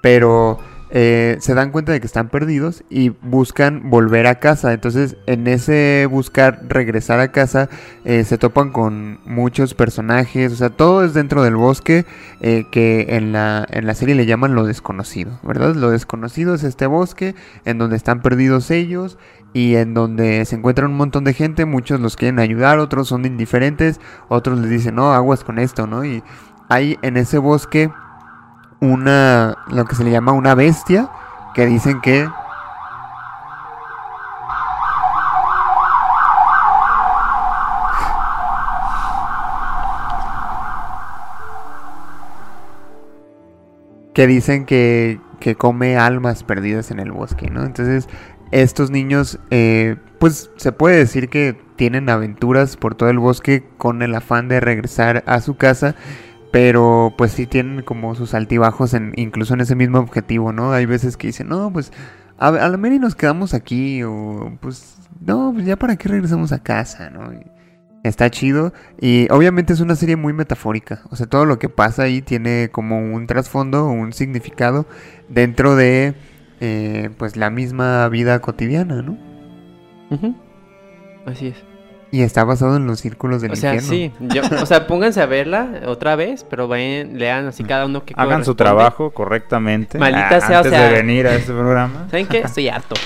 Pero eh, se dan cuenta de que están perdidos y buscan volver a casa. Entonces, en ese buscar regresar a casa, eh, se topan con muchos personajes. O sea, todo es dentro del bosque eh, que en la, en la serie le llaman lo desconocido, ¿verdad? Lo desconocido es este bosque en donde están perdidos ellos y en donde se encuentran un montón de gente. Muchos los quieren ayudar, otros son indiferentes, otros les dicen, no, aguas con esto, ¿no? Y hay en ese bosque una, lo que se le llama una bestia, que dicen que... que dicen que, que come almas perdidas en el bosque, ¿no? Entonces, estos niños, eh, pues se puede decir que tienen aventuras por todo el bosque con el afán de regresar a su casa, pero pues sí tienen como sus altibajos en, incluso en ese mismo objetivo, ¿no? Hay veces que dicen, no, pues a, la mera y nos quedamos aquí, o pues no, pues ya para qué regresamos a casa, ¿no? Está chido y obviamente es una serie muy metafórica, o sea, todo lo que pasa ahí tiene como un trasfondo, un significado dentro de eh, pues la misma vida cotidiana, ¿no? Así es. Y está basado en los círculos del O sea, infierno. sí. yo- o sea, pónganse a verla otra vez, pero vayan, lean así cada uno que Hagan su trabajo correctamente. Maldita ah, sea, o antes sea- de venir a este programa. ¿Saben qué? Estoy harto.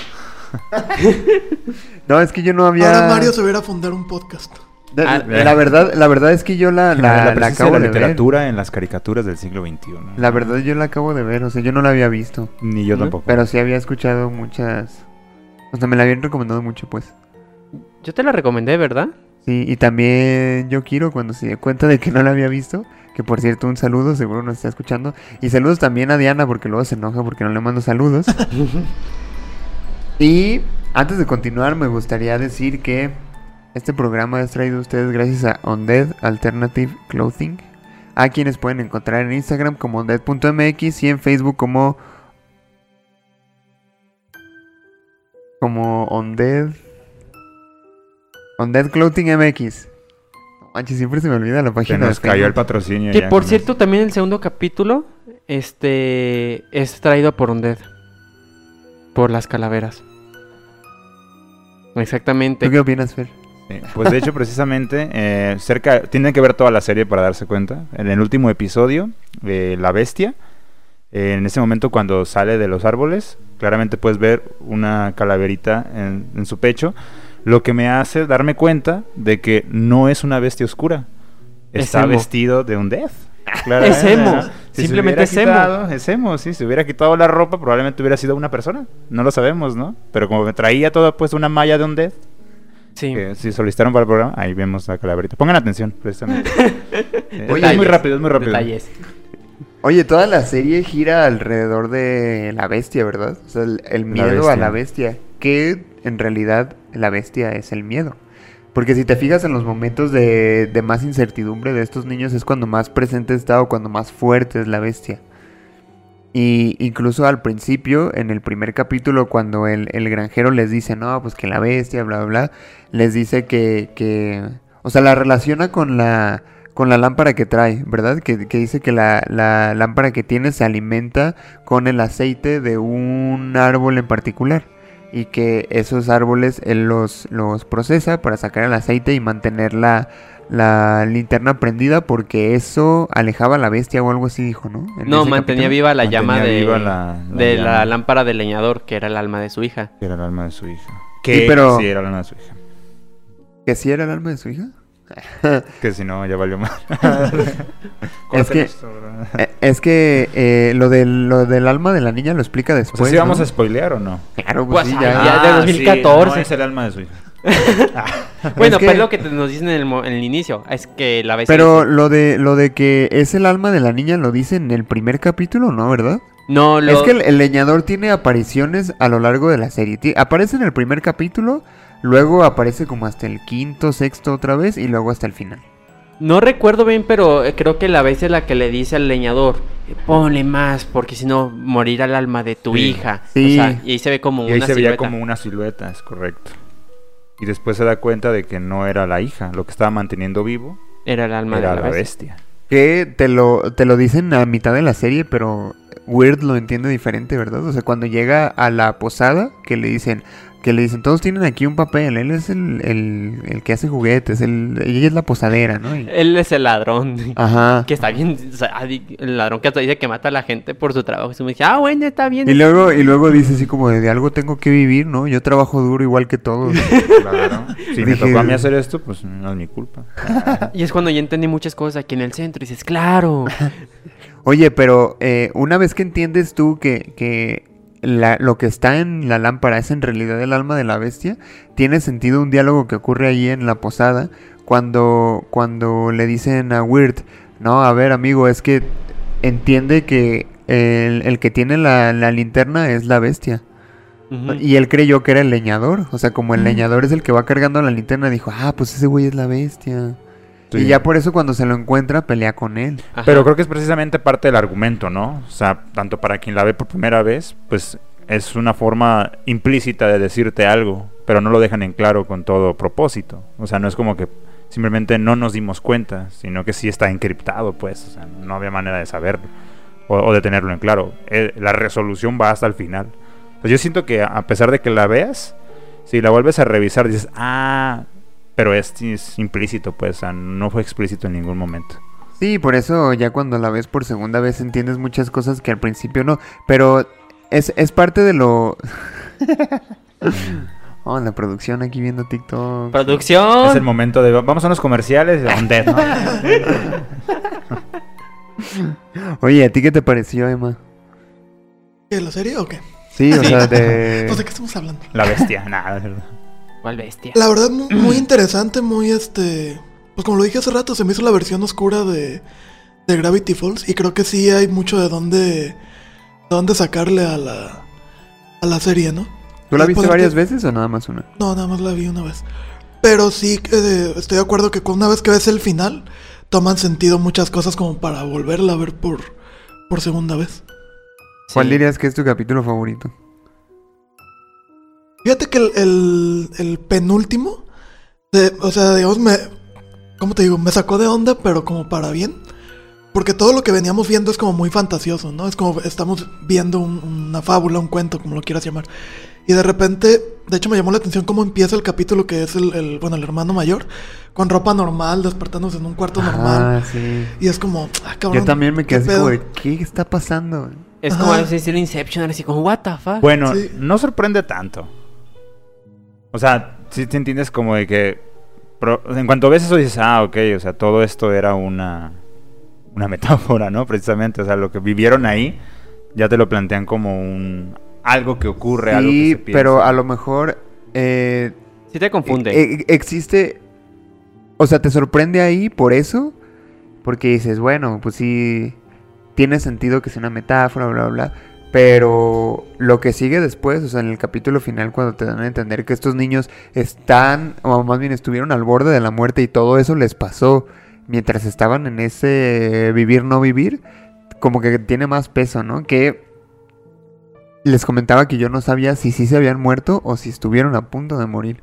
No, es que yo no había... Ahora Mario se va a fundar un podcast. La, Ah, la verdad, la verdad es que yo la, la, La, la acabo de la de ver. literatura en las caricaturas del siglo XXI. La verdad yo la acabo de ver, o sea, yo no la había visto. Ni yo ¿No? tampoco. Pero sí había escuchado muchas... O sea, me la habían recomendado mucho, pues. Yo te la recomendé, ¿verdad? Sí, y también yo quiero cuando se dio cuenta de que no la había visto, que por cierto un saludo, seguro nos está escuchando. Y saludos también a Diana porque luego se enoja porque no le mando saludos. y antes de continuar me gustaría decir que este programa es traído a ustedes gracias a Undead Alternative Clothing, a quienes pueden encontrar en Instagram como undead.mx y en Facebook como como Undead Undead Clothing MX. Manches, siempre se me olvida la Se página. de nos cayó el patrocinio. Que ya, por cierto, también el segundo capítulo este es traído por Undead. Por las calaveras. Exactamente. ¿Tú qué opinas, Fer? Sí, Pues de hecho, precisamente, eh, cerca, tienen que ver toda la serie para darse cuenta. En el último episodio, eh, la bestia, eh, en ese momento cuando sale de los árboles, claramente puedes ver una calaverita en, en su pecho, lo que me hace darme cuenta de que no es una bestia oscura. Es Está emo. vestido de un death. Es emo. Si se Simplemente es emo. quitado- Es emo, sí. Si hubiera quitado la ropa, probablemente hubiera sido una persona. No lo sabemos, ¿no? Pero como me traía toda pues una malla de un death, Sí. que si solicitaron para el programa, ahí vemos la calaverita. Pongan atención, precisamente. Eh, Oye, es muy rápido, es muy rápido. Detalles. Oye, toda la serie gira alrededor de la bestia, ¿verdad? O sea, el, el miedo a la bestia. Que en realidad la bestia es el miedo. Porque si te fijas en los momentos de, más incertidumbre de estos niños es cuando más presente está o cuando más fuerte es la bestia. Y incluso al principio, en el primer capítulo, cuando el, el granjero les dice, no, pues que la bestia, bla, bla, bla, les dice que, que o sea, la relaciona con la, con la lámpara que trae, ¿verdad? Que, que dice que la, la lámpara que tiene se alimenta con el aceite de un árbol en particular. Y que esos árboles él los, los procesa para sacar el aceite y mantener la, la linterna prendida porque eso alejaba a la bestia o algo así dijo, ¿no? En No, mantenía capítulo. viva la llama de, viva la- la de la lámpara del leñador, que era el alma de su hija. Que era el alma de su hija. Sí, Que pero- sí era el alma de su hija. ¿Que sí era el alma de su hija? Que si no, ya valió más. Es que- Eh, es que eh, lo, del, lo del alma de la niña lo explica O después. sea, ¿sí vamos ¿no? a spoilear o no? Claro, pues, Pues, sí, ah, ya. de 2014. no es el alma de su hija. Bueno, que- pues lo que te- nos dicen en el, mo- en el inicio, es que la bestia... Pero dice- lo de lo de que es el alma de la niña lo dice en el primer capítulo, ¿no? ¿Verdad? No, lo... Es que el, el leñador tiene apariciones a lo largo de la serie. Aparece en el primer capítulo, luego aparece como hasta el quinto, sexto otra vez y luego hasta el final. No recuerdo bien, pero eh, creo que la bestia es la que le dice al leñador, eh, ponle más, porque si no morirá el alma de tu Sí. hija. Sí. O sea, y ahí se ve como Y ahí una se veía como una silueta, es correcto. Y después se da cuenta de que no era la hija, lo que estaba manteniendo vivo Era el alma era de la, la bestia. bestia. Que te lo, te lo dicen a mitad de la serie, pero Weird lo entiende diferente, ¿verdad? O sea, cuando llega a la posada, que le dicen, que le dicen, todos tienen aquí un papel, él es el, el, el que hace juguetes, él, ella es la posadera, ¿no? Y- Él es el ladrón. Ajá. Que está bien, o sea, adi- el ladrón que hasta dice que mata a la gente por su trabajo. Y me dice, ah, bueno, está bien. Y luego, y luego dice así como de, algo tengo que vivir, ¿no? Yo trabajo duro igual que todos. Claro. Si me Dije- tocó a mí hacer esto, pues no es mi culpa. Y es cuando ya entendí muchas cosas aquí en el centro. Y dices, claro. Oye, pero eh, una vez que entiendes tú que, que la- lo que está en la lámpara es en realidad el alma de la bestia, tiene sentido un diálogo que ocurre ahí en la posada cuando, cuando le dicen a Weird, no, a ver amigo, es que entiende que el, el que tiene la, la linterna es la bestia. Y él creyó que era el leñador. O sea, como el leñador es el que va cargando la linterna, dijo, ah, pues ese güey es la bestia. Sí. Y ya por eso cuando se lo encuentra pelea con él. Ajá. Pero creo que es precisamente parte del argumento, ¿no? O sea, tanto para quien la ve por primera vez, pues es una forma implícita de decirte algo, pero no lo dejan en claro con todo propósito. O sea, no es como que simplemente no nos dimos cuenta, sino que sí está encriptado, pues. O sea, no había manera de saberlo o, o de tenerlo en claro. Eh, la resolución va hasta el final. O sea, yo siento que a pesar de que la veas, si la vuelves a revisar, dices, ah, pero es, es implícito, pues, o sea, no fue explícito en ningún momento. Sí, por eso ya cuando la ves por segunda vez entiendes muchas cosas que al principio no. Pero es, es parte de lo... oh, la producción aquí viendo TikTok. Producción. Es el momento de vamos a unos comerciales de ¿no? Oye, ¿a ti qué te pareció, Emma? ¿Qué, ¿La serie o qué? Sí, o sea, de... Pues de qué estamos hablando. La bestia, nada. es verdad. ¿Cuál bestia? La verdad, mu- muy interesante, muy este. Pues como lo dije hace rato, se me hizo la versión oscura de, de Gravity Falls. Y creo que sí hay mucho de dónde. De dónde sacarle a la. a la serie, ¿no? ¿Tú la Y viste ponerte- varias veces o nada más una? No, nada más la vi una vez. Pero sí eh, estoy de acuerdo que con- una vez que ves el final, toman sentido muchas cosas como para volverla a ver por, por segunda vez. ¿Cuál Sí. dirías que es tu capítulo favorito? Fíjate que el, el- el penúltimo, de- o sea, digamos, me, ¿cómo te digo? Me sacó de onda, pero como para bien. Porque todo lo que veníamos viendo es como muy fantasioso, ¿no? Es como estamos viendo un- una fábula, un cuento, como lo quieras llamar. Y de repente, de hecho me llamó la atención cómo empieza el capítulo que es el, el- bueno, el hermano mayor, con ropa normal, despertándose en un cuarto normal. Ah, sí. Y es como, ah, cabrón. Yo también me quedé ¿qué así como de, ¿qué está pasando? Es Ajá. como el Inception, así como, what the fuck. Bueno, Sí. no sorprende tanto. O sea, si te entiendes como de que en cuanto ves eso dices, ah, ok, o sea, todo esto era una una metáfora, ¿no? Precisamente, o sea, lo que vivieron ahí ya te lo plantean como un algo que ocurre, algo que Sí, se piensa. pero a lo mejor eh, Sí te confunde. e- e- existe, o sea, te sorprende ahí por eso, porque dices, bueno, pues sí, tiene sentido que sea una metáfora, bla, bla, bla. Pero lo que sigue después, o sea, en el capítulo final, cuando te dan a entender que estos niños están, o más bien estuvieron al borde de la muerte y todo eso les pasó mientras estaban en ese vivir, no vivir, como que tiene más peso, ¿no? Que les comentaba que yo no sabía si sí se habían muerto o si estuvieron a punto de morir.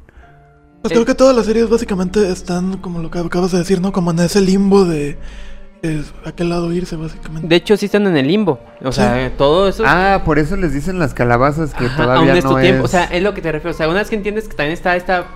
Pues creo que todas las series básicamente están, como lo que acabas de decir, ¿no? Como en ese limbo de es a qué lado irse, básicamente. De hecho, sí están en el limbo. O sea, todo eso. Ah, por eso les dicen las calabazas que Ajá, todavía aún es no tu tiempo. es- O sea, es lo que te refiero. O sea, una vez que entiendes que también está esta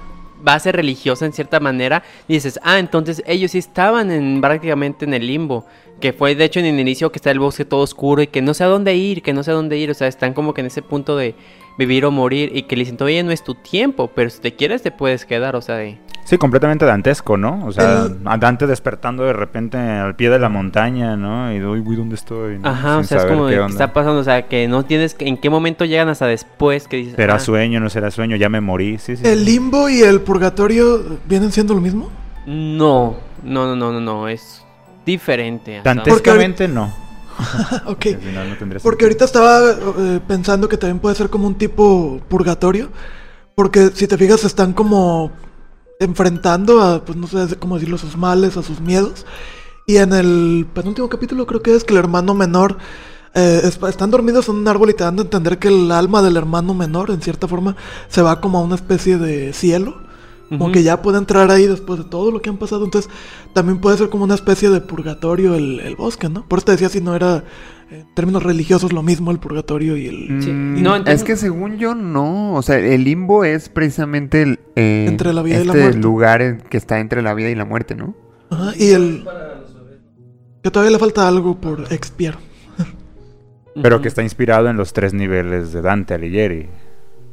base religiosa en cierta manera, dices, ah, entonces ellos sí estaban en prácticamente en el limbo. Que fue de hecho en el inicio que está el bosque todo oscuro y que no sé a dónde ir, que no sé a dónde ir. O sea, están como que en ese punto de vivir o morir y que le dicen, todavía no es tu tiempo, pero si te quieres te puedes quedar. O sea, de... Sí, completamente dantesco, ¿no? O sea, El- Dante despertando de repente al pie de la montaña, ¿no? Y uy, uy, ¿dónde estoy? ¿no? Ajá, o Sin sea, es como qué que está pasando. O sea, que no tienes en qué momento llegan hasta después que dices, ¿Será ah, sueño, no será sueño? Ya me morí, sí, sí. ¿El limbo y el purgatorio vienen siendo lo mismo? No, no, no, no, no, no, es diferente. Dantescamente no. ok. no, tendría Porque ahorita estaba eh, pensando que también puede ser como un tipo purgatorio. Porque si te fijas, están como enfrentando a, pues no sé cómo decirlo, a sus males, a sus miedos. Y en el penúltimo capítulo creo que es que el hermano menor eh, es- están dormidos en un árbol y te dan a entender que el alma del hermano menor, en cierta forma, se va como a una especie de cielo. Como que ya puede entrar ahí después de todo lo que han pasado. Entonces, también puede ser como una especie de purgatorio el, el bosque, ¿no? Por eso te decía si no era, en términos religiosos, lo mismo el purgatorio y el... Sí, Mm, no, es que según yo no, o sea, el limbo es precisamente el, eh, Entre la vida y la este muerte. lugar en- que está entre la vida y la muerte, ¿no? Ajá, y el... Que todavía le falta algo por expiar. Pero que está inspirado en los tres niveles de Dante Alighieri.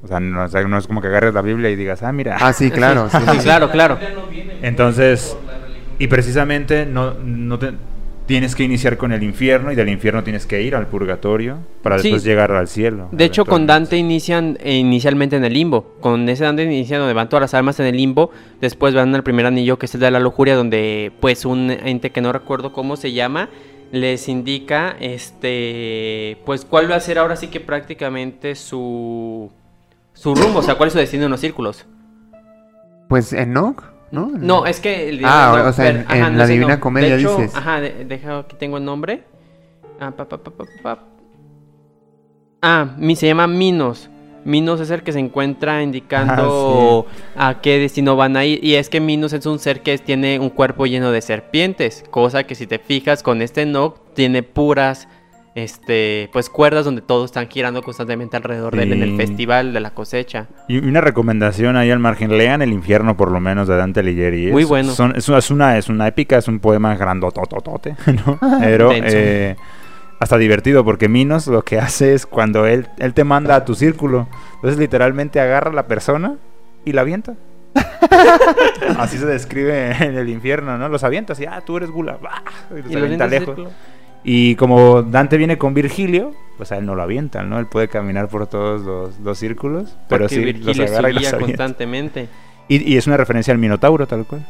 O sea, no, o sea, no es como que agarres la Biblia y digas, ah, mira. Ah, sí, claro. sí, claro, claro. Entonces, y precisamente no, no te, tienes que iniciar con el infierno y del infierno tienes que ir al purgatorio para Sí. después llegar al cielo. De hecho, con. Dante inician eh, inicialmente en el limbo. Con ese Dante inician donde van todas las almas en el limbo. Después van al primer anillo, que es el de la lujuria, donde pues un ente que no recuerdo cómo se llama, les indica este pues cuál va a ser ahora sí que prácticamente su su rumbo, o sea, cuál es su destino en los círculos. Pues Enoch, ¿no? No, es que... el- Ah, no, o sea, en- ajá, en no la Divina Enoch. Comedia de hecho, dices. Ajá, de- deja, aquí tengo el nombre. Ah, pa. Ah, mi, se llama Minos. Minos es el que se encuentra indicando a qué destino van a ir. Y es que Minos es un ser que tiene un cuerpo lleno de serpientes. Cosa que si te fijas con este Nock tiene puras este pues cuerdas donde todos están girando constantemente alrededor de él en el Sí. festival de la cosecha. Y una recomendación ahí al margen, lean El infierno por lo menos de Dante Alighieri. Muy Es- bueno. son- es, una, es una es una épica, es un poema grandotototote, ¿no? Pero Denso. eh, hasta divertido porque Minos lo que hace es cuando él, él te manda a tu círculo, entonces literalmente agarra a la persona y la avienta. Así se describe en el infierno, ¿no? Los avienta así, ah, tú eres gula, ¡bah! y los Y lo avienta lejos. Y como Dante viene con Virgilio, pues a él no lo avientan, ¿no? Él puede caminar por todos los, los círculos, pero Porque sí, los Virgilio agarra y los avienta. constantemente. Y, y es una referencia al Minotauro, tal cual.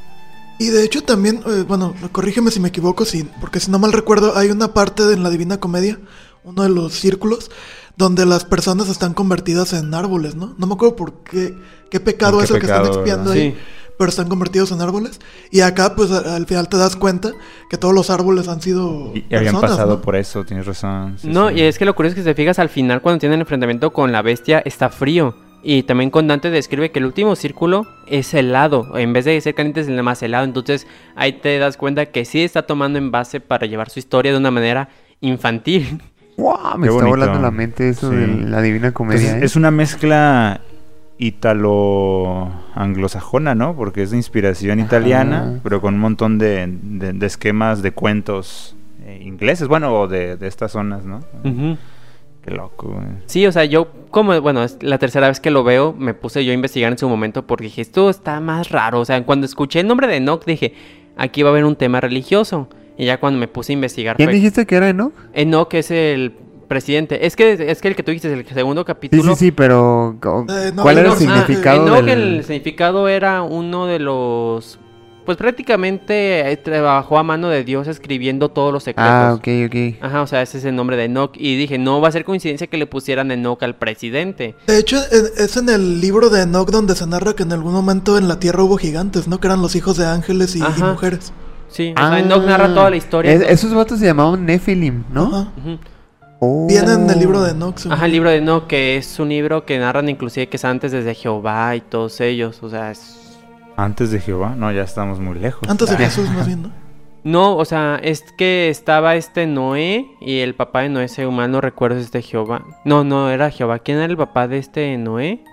Y de hecho también, eh, bueno, corrígeme si me equivoco, si, porque si no mal recuerdo, hay una parte de en la Divina Comedia, uno de los círculos, donde las personas están convertidas en árboles, ¿no? No me acuerdo por qué, qué pecado ¿Por qué es el que están expiando verdad? ahí, Sí. Pero están convertidos en árboles. Y acá, pues al final te das cuenta que todos los árboles han sido Y, y habían personas, pasado ¿no? por eso, tienes razón. sí, No, sí. y es que lo curioso es que si te fijas al final cuando tienen el enfrentamiento con la bestia está frío. Y también con Dante describe que el último círculo es helado. En vez de ser caliente es el más helado. Entonces ahí te das cuenta que sí está tomando en base para llevar su historia de una manera infantil. ¡Wow! Me Qué está bonito. volando la mente eso Sí. de la Divina Comedia. Entonces, ¿eh? es una mezcla italo-anglosajona, ¿no? Porque es de inspiración italiana, Ajá. pero con un montón de, de- de esquemas de cuentos eh, ingleses, bueno, o de, de estas zonas, ¿no? Qué loco, güey. Sí, o sea, yo como, bueno, es la tercera vez que lo veo, me puse yo a investigar en su momento porque dije, esto está más raro. O sea, cuando escuché el nombre de Enoch dije, aquí va a haber un tema religioso. Y ya cuando me puse a investigar ¿Quién fue... dijiste que era Enoch? Enoch es el presidente. Es que, es que el que tú dijiste, el segundo Sí, capítulo... sí, sí, pero co- Eh, no, ¿cuál era el ah, significado Enoch, del... el significado era uno de los... Pues prácticamente eh, trabajó a mano de Dios escribiendo todos los secretos. Ah, ok, ok. Ajá, o sea, ese es el nombre de Enoch. Y dije, no va a ser coincidencia que le pusieran Enoch al presidente. De hecho, es en el libro de Enoch donde se narra que en algún momento en la tierra hubo gigantes, ¿no? Que eran los hijos de ángeles y, mujeres. Sí, o sea, Enoch narra toda la historia. Ah. Es- esos vatos se llamaban Nephilim, ¿no? Ajá. Oh. Viene en el libro de Enoch. Ajá, el libro de Enoch, que es un libro que narran inclusive que es antes desde Jehová y todos ellos. O sea, es... Antes de Jehová, no, ya estamos muy lejos. Antes de Ah. Jesús, más bien, ¿no? No, o sea, es que estaba este Noé y el papá de Noé, si mal no recuerdo, es este Jehová. No, no, era Jehová. ¿Quién era el papá de este Noé?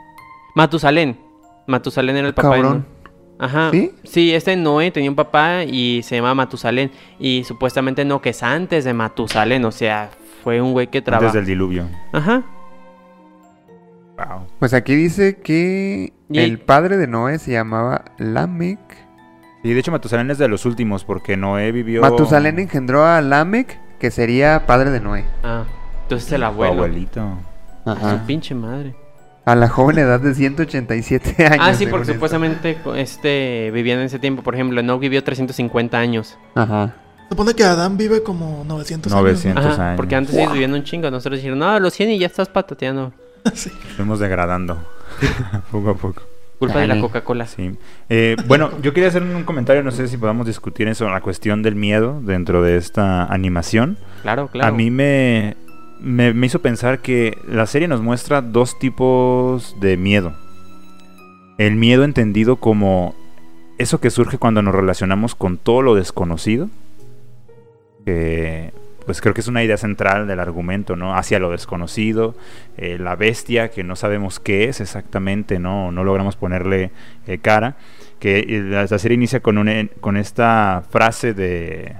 Matusalén. Matusalén era el papá de Cabrón. Noé. Ajá. ¿Sí? Sí, este Noé tenía un papá y se llama Matusalén. Y supuestamente no, que es antes de Matusalén. O sea, fue un güey que trabajó. del diluvio. Ajá. Wow. Pues aquí dice que Y- el padre de Noé se llamaba Lamec. Y de hecho Matusalén es de los últimos porque Noé vivió... Matusalén engendró a Lamec, que sería padre de Noé. Ah, entonces el abuelo. abuelito. Su pinche madre. A la joven edad de 187 años. Ah, sí, porque esto. supuestamente este vivían en ese tiempo. Por ejemplo, Enoch vivió 350 años. Ajá. Supone que Adán vive como 900 años. 900. ¿no? ¿Cuántos Ajá, años? porque antes ellos vivían un chingo. Nosotros dijeron, no, los 100 y ya estás patateando. Sí. Fuimos degradando. poco a poco. Culpa de la. Coca-Cola. Sí. Eh, bueno, yo quería hacer un comentario, no sé si podamos discutir eso, la cuestión del miedo dentro de esta animación. Claro, claro. A mí me, me, me hizo pensar que la serie nos muestra dos tipos de miedo. El miedo entendido como eso que surge cuando nos relacionamos con todo lo desconocido. Que pues creo que es una idea central del argumento, ¿no? Hacia lo desconocido, eh, la bestia que no sabemos qué es exactamente, ¿no? No logramos ponerle eh, cara. Que eh, la, serie inicia con, un, con esta frase de...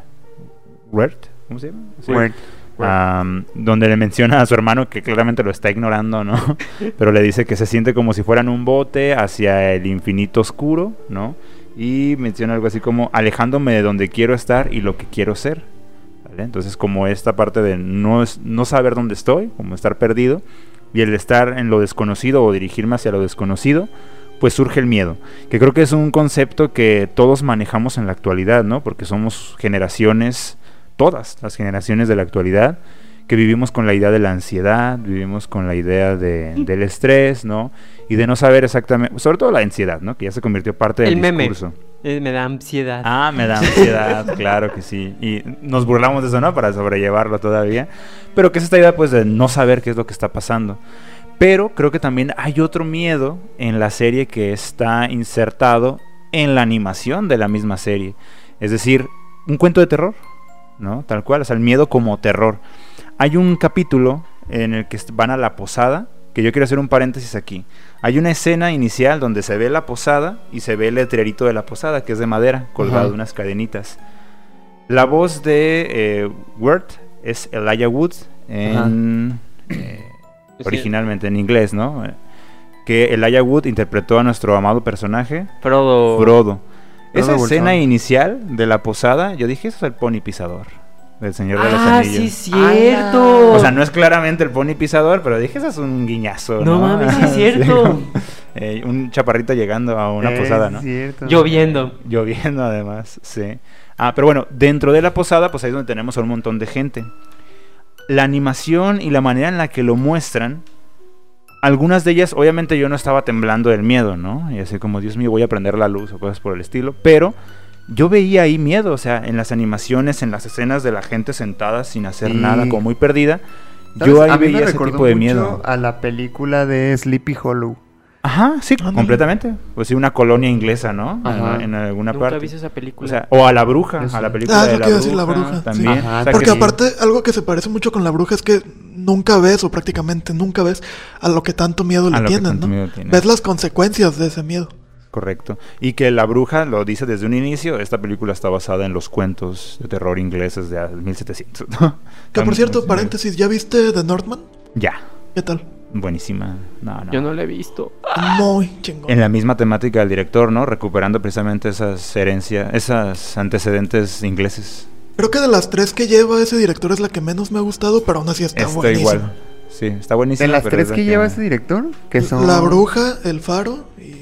Wert, ¿cómo se llama? Sí. Am, donde le menciona a su hermano que claramente lo está ignorando, ¿no? Pero le dice que se siente como si fuera en un bote hacia el infinito oscuro, ¿no? Y menciona algo así como alejándome de donde quiero estar y lo que quiero ser. ¿Vale? Entonces como esta parte de no, es- no saber dónde estoy, como estar perdido, y el estar en lo desconocido o dirigirme hacia lo desconocido, pues surge el miedo, que creo que es un concepto que todos manejamos en la actualidad, ¿no? Porque somos generaciones todas las generaciones de la actualidad que vivimos con la idea de la ansiedad, vivimos con la idea de, del estrés, ¿no? Y de no saber exactamente, sobre todo la ansiedad, ¿no? Que ya se convirtió parte del El meme. Eh, me da ansiedad. Ah, me da ansiedad, claro que sí. Y nos burlamos de eso, ¿no? Para sobrellevarlo todavía. Pero que es esta idea, pues, de no saber qué es lo que está pasando. Pero creo que también hay otro miedo en la serie que está insertado en la animación de la misma serie. Es decir, un cuento de terror, ¿no? Tal cual, o sea, el miedo como terror. Hay un capítulo en el que van a la posada, que yo quiero hacer un paréntesis aquí. Hay una escena inicial donde se ve la posada y se ve el letrerito de la posada, que es de madera, colgado de unas cadenitas. La voz de eh, Word es Elijah Wood en, eh, originalmente en inglés, ¿no? Que Elijah Wood interpretó a nuestro amado personaje, Frodo. Frodo. Esa escena inicial de la posada, yo dije, eso es el pony pisador del Señor de los Ah, Anillos. sí, cierto. O sea, no es claramente el pony pisador, pero dije, eso es un guiñazo, ¿no? No mames, sí es cierto. como, eh, un chaparrito llegando a una es posada, ¿no? cierto. Lloviendo. Lloviendo además, sí. Ah, pero bueno, dentro de la posada, pues ahí es donde tenemos a un montón de gente. La animación y la manera en la que lo muestran, algunas de ellas, obviamente yo no estaba temblando del miedo, ¿no? Y así como, Dios mío, voy a prender la luz o cosas por el estilo, pero yo veía ahí miedo, o sea, en las animaciones, en las escenas de la gente sentada sin hacer Sí. nada, como muy perdida. ¿Sabes? Yo ahí a mí me veía ese tipo de mucho miedo. a la película de Sleepy Hollow. Ajá, sí, completamente. Pues sí, una colonia inglesa, ¿no? Ajá. En, en alguna Nunca parte. esa película. O, sea, o a la bruja, Eso. a la película Ah, de la bruja, decir, La Bruja, sí. también. Ajá, O sea, Porque que- aparte, algo que se parece mucho con la bruja es que nunca ves, o prácticamente nunca ves, a lo que tanto miedo A le tanto ¿no? miedo tienes. Ves las consecuencias de ese miedo. Correcto. Y que la bruja lo dice desde un inicio, esta película está basada en los cuentos de terror ingleses de 1700. ¿no? Que por cierto, paréntesis, ¿ya viste The Northman? Ya, ¿Qué tal? buenísima. No, no. Yo no la he visto. Muy chingón. En la misma temática del director, ¿no? Recuperando precisamente esas herencias, esas antecedentes ingleses. Creo que de las tres que lleva ese director es la que menos me ha gustado, pero aún así está, Está buenísima. igual. Sí, está buenísima. De las tres que lleva ese director, que son... La bruja, el faro y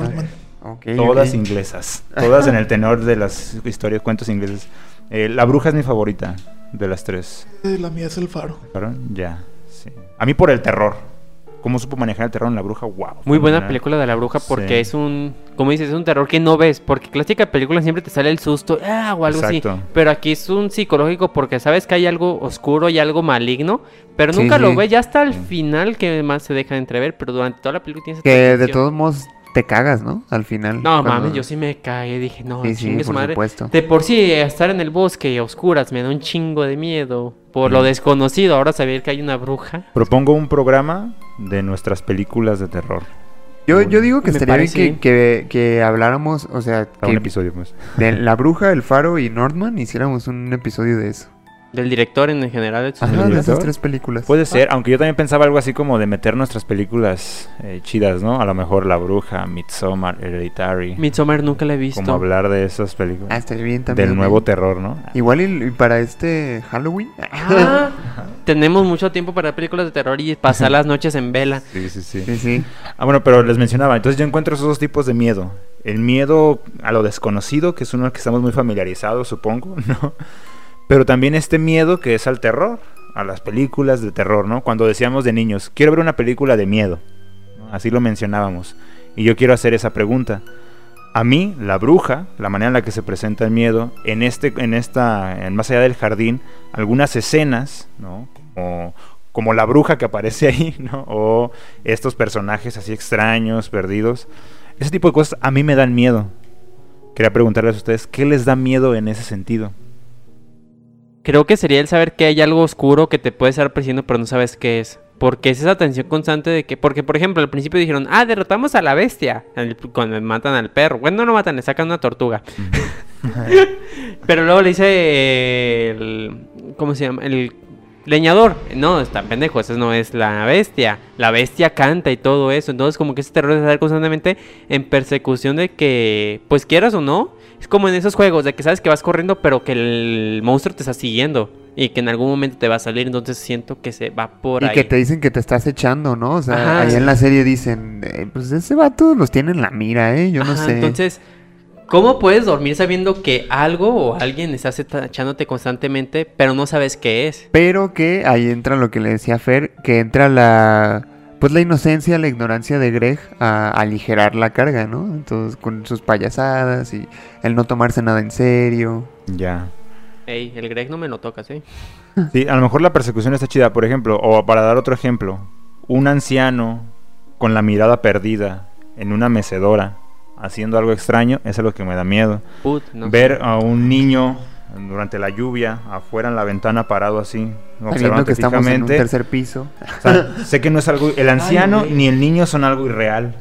Northman. Ok, Todas inglesas. Todas en el tenor de las historias, cuentos ingleses. Eh, la bruja es mi favorita de las tres. La mía es el faro. ¿Claro? Ya, sí. A mí por el terror. ¿Cómo supo manejar el terror en la bruja? ¡Wow! Muy buena película de la bruja porque Sí. es un, como dices, es un terror que no ves. Porque clásica película siempre te sale el susto ah, o algo Exacto. así. Pero aquí es un psicológico porque sabes que hay algo oscuro y algo maligno. Pero nunca sí. lo ves ya hasta el Sí. final que más se deja entrever. Pero durante toda la película tienes Que de todos modos te cagas, ¿no? Al final. No, cuando- mames, yo sí me cagué. Dije, no, Sí, sí, por madre. supuesto. De por sí, estar en el bosque a oscuras me da un chingo de miedo. Por Mm. lo desconocido, ahora saber que hay una bruja. Propongo un programa de nuestras películas de terror. Yo, yo digo que Me estaría bien parece que, bien. que, que habláramos, o sea, un episodio, pues. de La Bruja, El Faro y Nordman hiciéramos un episodio de eso. Del director en general. de sus Ajá, de películas. esas tres películas. Puede ser, aunque yo también pensaba algo así como de meter nuestras películas eh, chidas, ¿no? A lo mejor La Bruja, Midsommar, Hereditary. Midsommar nunca la he visto. Como hablar de esas películas. Ah, estaría bien también. del nuevo terror, ¿no? Igual y, y para este Halloween. Ah, tenemos mucho tiempo para películas de terror y pasar las noches en vela. Sí, sí, sí. Sí, sí. Ah, bueno, pero les mencionaba, entonces yo encuentro esos dos tipos de miedo. El miedo a lo desconocido, que es uno al que estamos muy familiarizados, supongo, ¿no? Pero también este miedo que es al terror, a las películas de terror, ¿no? Cuando decíamos de niños, quiero ver una película de miedo, así lo mencionábamos. Y yo quiero hacer esa pregunta. A mí, la bruja, la manera en la que se presenta el miedo, en este, en esta, en más allá del jardín, algunas escenas, ¿no? Como, como la bruja que aparece ahí, ¿no? O estos personajes así extraños, perdidos. Ese tipo de cosas a mí me dan miedo. Quería preguntarles a ustedes, ¿qué les da miedo en ese sentido? Creo que sería el saber que hay algo oscuro que te puede estar persiguiendo pero no sabes qué es. Porque es esa tensión constante de que... Porque, por ejemplo, al principio dijeron, ah, derrotamos a la bestia. cuando matan al perro. Bueno, no lo matan, le sacan una tortuga. Pero luego le dice el... ¿Cómo se llama? El leñador. No, está pendejo, esa no es la bestia. La bestia canta y todo eso. Entonces como que ese terror de estar constantemente en persecución de que, pues quieras o no, es como en esos juegos de que sabes que vas corriendo pero que el monstruo te está siguiendo. Y que en algún momento te va a salir, entonces siento que se va por Y ahí. que te dicen que te estás echando, ¿no? O sea, Ajá, ahí sí. en la serie dicen, eh, pues ese vato los tiene en la mira, ¿eh? Yo no sé. Entonces, ¿cómo puedes dormir sabiendo que algo o alguien está echándote constantemente, pero no sabes qué es? Pero que ahí entra lo que le decía Fer, que entra la... Pues la inocencia, la ignorancia de Greg a aligerar la carga, ¿no? Entonces, con sus payasadas y el no tomarse nada en serio. Ya. Ey, el Greg no me lo tocas, ¿eh? Sí, a lo mejor la persecución está chida, por ejemplo, o para dar otro ejemplo, un anciano con la mirada perdida en una mecedora haciendo algo extraño, eso es lo que me da miedo. Put, no Ver a un niño durante la lluvia afuera en la ventana parado así, observando que estamos en un fijamente. tercer piso. O sea, sé que no es algo, el anciano ni el niño son algo irreal,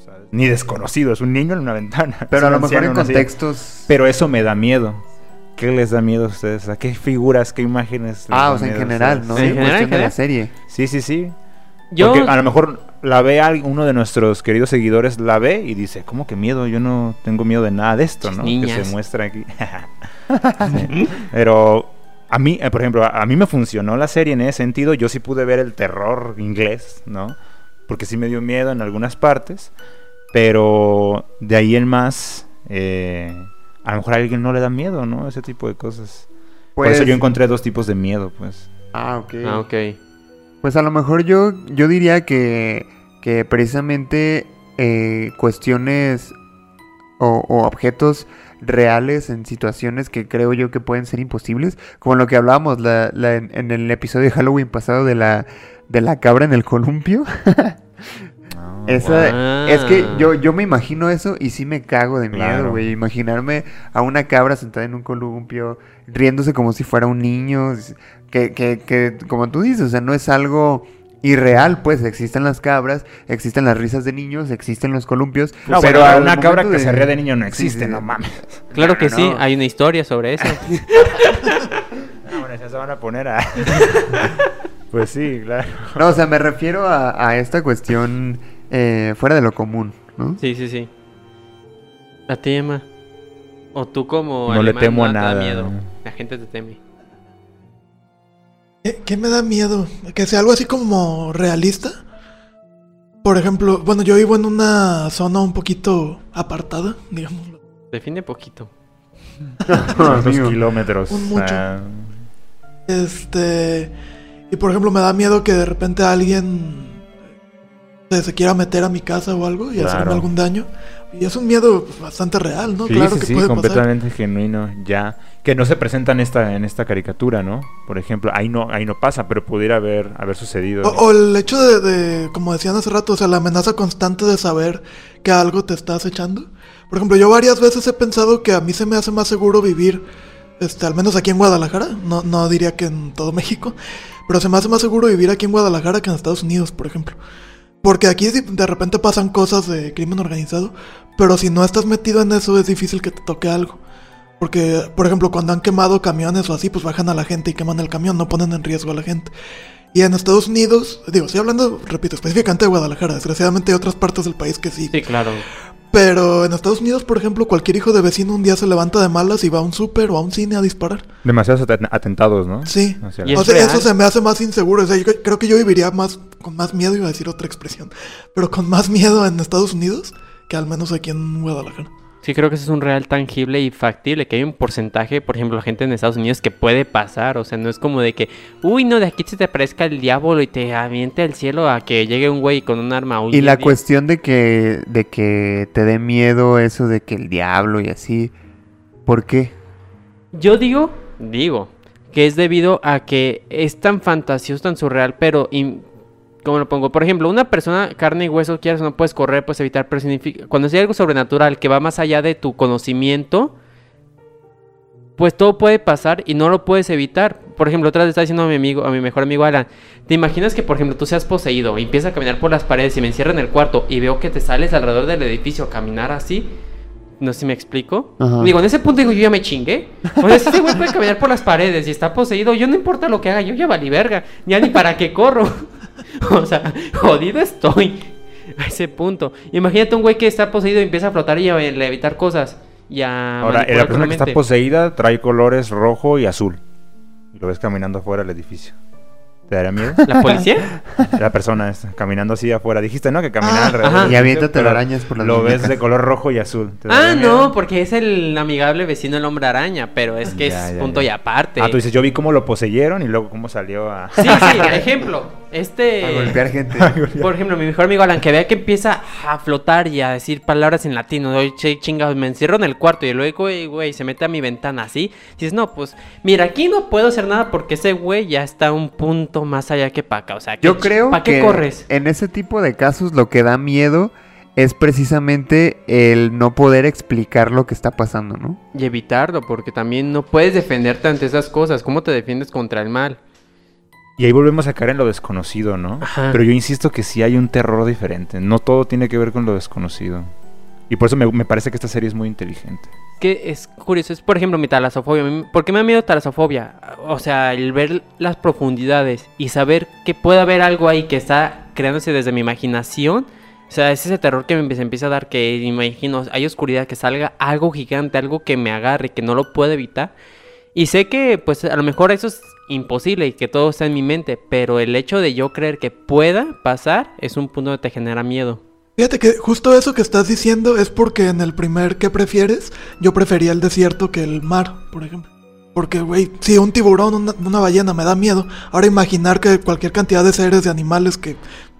o sea, ni desconocido, es un niño en una ventana. Pero a lo mejor en contextos... Pero eso me da miedo. ¿Qué les da miedo a ustedes? ¿A qué figuras, qué imágenes? les Ah, da o sea, en general? ¿no? Sí, En en general, cuestión en de la serie. Sí, sí, sí. Yo, Porque a lo mejor la ve al- uno de nuestros queridos seguidores, la ve y dice, ¿cómo que miedo? Yo no tengo miedo de nada de esto, ¿no? Que se muestra aquí. Sí. Pero a mí, eh, por ejemplo, a, mí me funcionó la serie en ese sentido. Yo sí pude ver el terror inglés, ¿no? Porque sí me dio miedo en algunas partes. Pero de ahí en más, eh, a lo mejor a alguien no le da miedo, ¿no? Ese tipo de cosas. Por eso Pues- yo encontré dos tipos de miedo, pues. Ah, ok. Ah, ok. Pues a lo mejor yo, yo diría que, que precisamente eh, cuestiones o, o objetos reales en situaciones que creo yo que pueden ser imposibles, como lo que hablábamos la- la- en, en el episodio de Halloween pasado de la, de la cabra en el columpio. Ah, Esa- wow. Es que yo, yo me imagino eso y sí me cago de miedo, Claro. güey. Imaginarme a una cabra sentada en un columpio, riéndose como si fuera un niño. Que, que, que, como tú dices, o sea, no es algo irreal, pues. Existen las cabras, existen las risas de niños, existen los columpios. No, pero pero al una cabra que de- se ríe de niño no existe, sí, no mames. Claro que No, sí, no. hay una historia sobre eso. Ah, bueno, ya se van a poner a... pues sí, claro. No, o sea, me refiero a, a esta cuestión eh, fuera de lo común, ¿no? Sí, sí, sí. A ti, Emma. O tú como No le temo a te da nada, miedo. ¿no? La gente te teme. ¿Qué, qué me da miedo? Que sea algo así como realista. Por ejemplo, bueno, yo vivo en una zona un poquito apartada, digámoslo. Define poquito. Dos kilómetros. Un mucho. ah, Este. Y por ejemplo, me da miedo que de repente alguien se, se quiera meter a mi casa o algo y hacerme algún daño. Y es un miedo bastante real, ¿no? Sí, claro sí, que sí, puede pasar. completamente genuino, ya. Que no se presenta en esta, en esta caricatura, ¿no? Por ejemplo, ahí no, ahí no pasa, pero pudiera haber, haber sucedido. O, o el hecho de, de, como decían hace rato, o sea, la amenaza constante de saber que algo te está acechando. Por ejemplo, yo varias veces he pensado que a mí se me hace más seguro vivir, este, al menos aquí en Guadalajara, no, no diría que en todo México, pero se me hace más seguro vivir aquí en Guadalajara que en Estados Unidos, por ejemplo. Porque aquí de repente pasan cosas de crimen organizado, pero si no estás metido en eso es difícil que te toque algo. Porque, por ejemplo, cuando han quemado camiones o así, pues bajan a la gente y queman el camión, no ponen en riesgo a la gente. Y en Estados Unidos, digo, estoy hablando, repito, específicamente de Guadalajara, desgraciadamente hay otras partes del país que sí. Sí, claro. Pero en Estados Unidos, por ejemplo, cualquier hijo de vecino un día se levanta de malas y va a un súper o a un cine a disparar. Demasiados aten- atentados, ¿no? Sí. Y O sea, real. eso se me hace más inseguro. O sea, yo cre- creo que yo viviría más con más miedo, iba a decir otra expresión, pero con más miedo en Estados Unidos que al menos aquí en Guadalajara. Sí, creo que eso es un real tangible y factible, que hay un porcentaje, por ejemplo, la gente en Estados Unidos que puede pasar, o sea, no es como de que, uy, no, de aquí se te aparezca el diablo y te aviente al cielo a que llegue un güey con un arma. Y la cuestión de que, de que te dé miedo eso de que el diablo y así. ¿Por qué? Yo digo, digo, que es debido a que es tan fantasioso, tan surreal, pero... ¿Cómo lo pongo? Por ejemplo, una persona, carne y hueso, quieres no puedes correr, puedes evitar, pero significa... Cuando es algo sobrenatural que va más allá de tu conocimiento, pues todo puede pasar y no lo puedes evitar. Por ejemplo, otra vez estaba diciendo a mi amigo, a mi mejor amigo Alan, ¿te imaginas que, por ejemplo, tú seas poseído y empiezas a caminar por las paredes y me encierro en el cuarto y veo que te sales alrededor del edificio a caminar así? No sé si me explico. Ajá. Digo, en ese punto digo, yo ya me chingué. O sea, si ese güey puede caminar por las paredes y está poseído, yo no importa lo que haga, yo ya valí verga. Ya ni para qué corro. o sea, jodido estoy. A ese punto. Imagínate un güey que está poseído y empieza a flotar y a evitar cosas. Y a Ahora, la persona que está poseída trae colores rojo y azul. Y lo ves caminando afuera del edificio. ¿Te daría miedo? ¿La policía? La persona está caminando así afuera. Dijiste, ¿no? Que caminaba Ah, alrededor. ajá. Y aviéntate pero telarañas por las Lo ves de color rojo y azul. ¿Te Ah, no, porque es el amigable vecino el hombre araña, pero es que Ya, es ya, punto ya. y aparte. Ah, tú dices, yo vi cómo lo poseyeron y luego cómo salió a... Sí, sí, ejemplo. Este. A golpear gente. Por ejemplo, mi mejor amigo Alan, que vea que empieza a flotar y a decir palabras en latino, doy che, chingados, me encierro en el cuarto y luego, güey, güey, se mete a mi ventana así. Dices, no, pues, mira, aquí no puedo hacer nada porque ese güey ya está un punto más allá que para acá. O sea, Yo creo ¿para que qué corres? en ese tipo de casos lo que da miedo es precisamente el no poder explicar lo que está pasando, ¿no? Y evitarlo, porque también no puedes defenderte ante esas cosas. ¿Cómo te defiendes contra el mal? Y ahí volvemos a caer en lo desconocido, ¿no? Ajá. Pero yo insisto que sí hay un terror diferente. No todo tiene que ver con lo desconocido. Y por eso me, me parece que esta serie es muy inteligente. que es curioso, es por ejemplo mi talasofobia. ¿Por qué me da miedo talasofobia? O sea, el ver las profundidades y saber que puede haber algo ahí que está creándose desde mi imaginación. O sea, es ese terror que me empieza a dar que imagino, hay oscuridad, que salga algo gigante, algo que me agarre, que no lo puedo evitar. Y sé que pues a lo mejor eso es imposible y que todo está en mi mente, pero el hecho de yo creer que pueda pasar es un punto que te genera miedo. Fíjate que justo eso que estás diciendo es porque en el primer que prefieres, yo prefería el desierto que el mar, por ejemplo. Porque, güey, si un tiburón, una, una ballena me da miedo, ahora imaginar que cualquier cantidad de seres, de animales que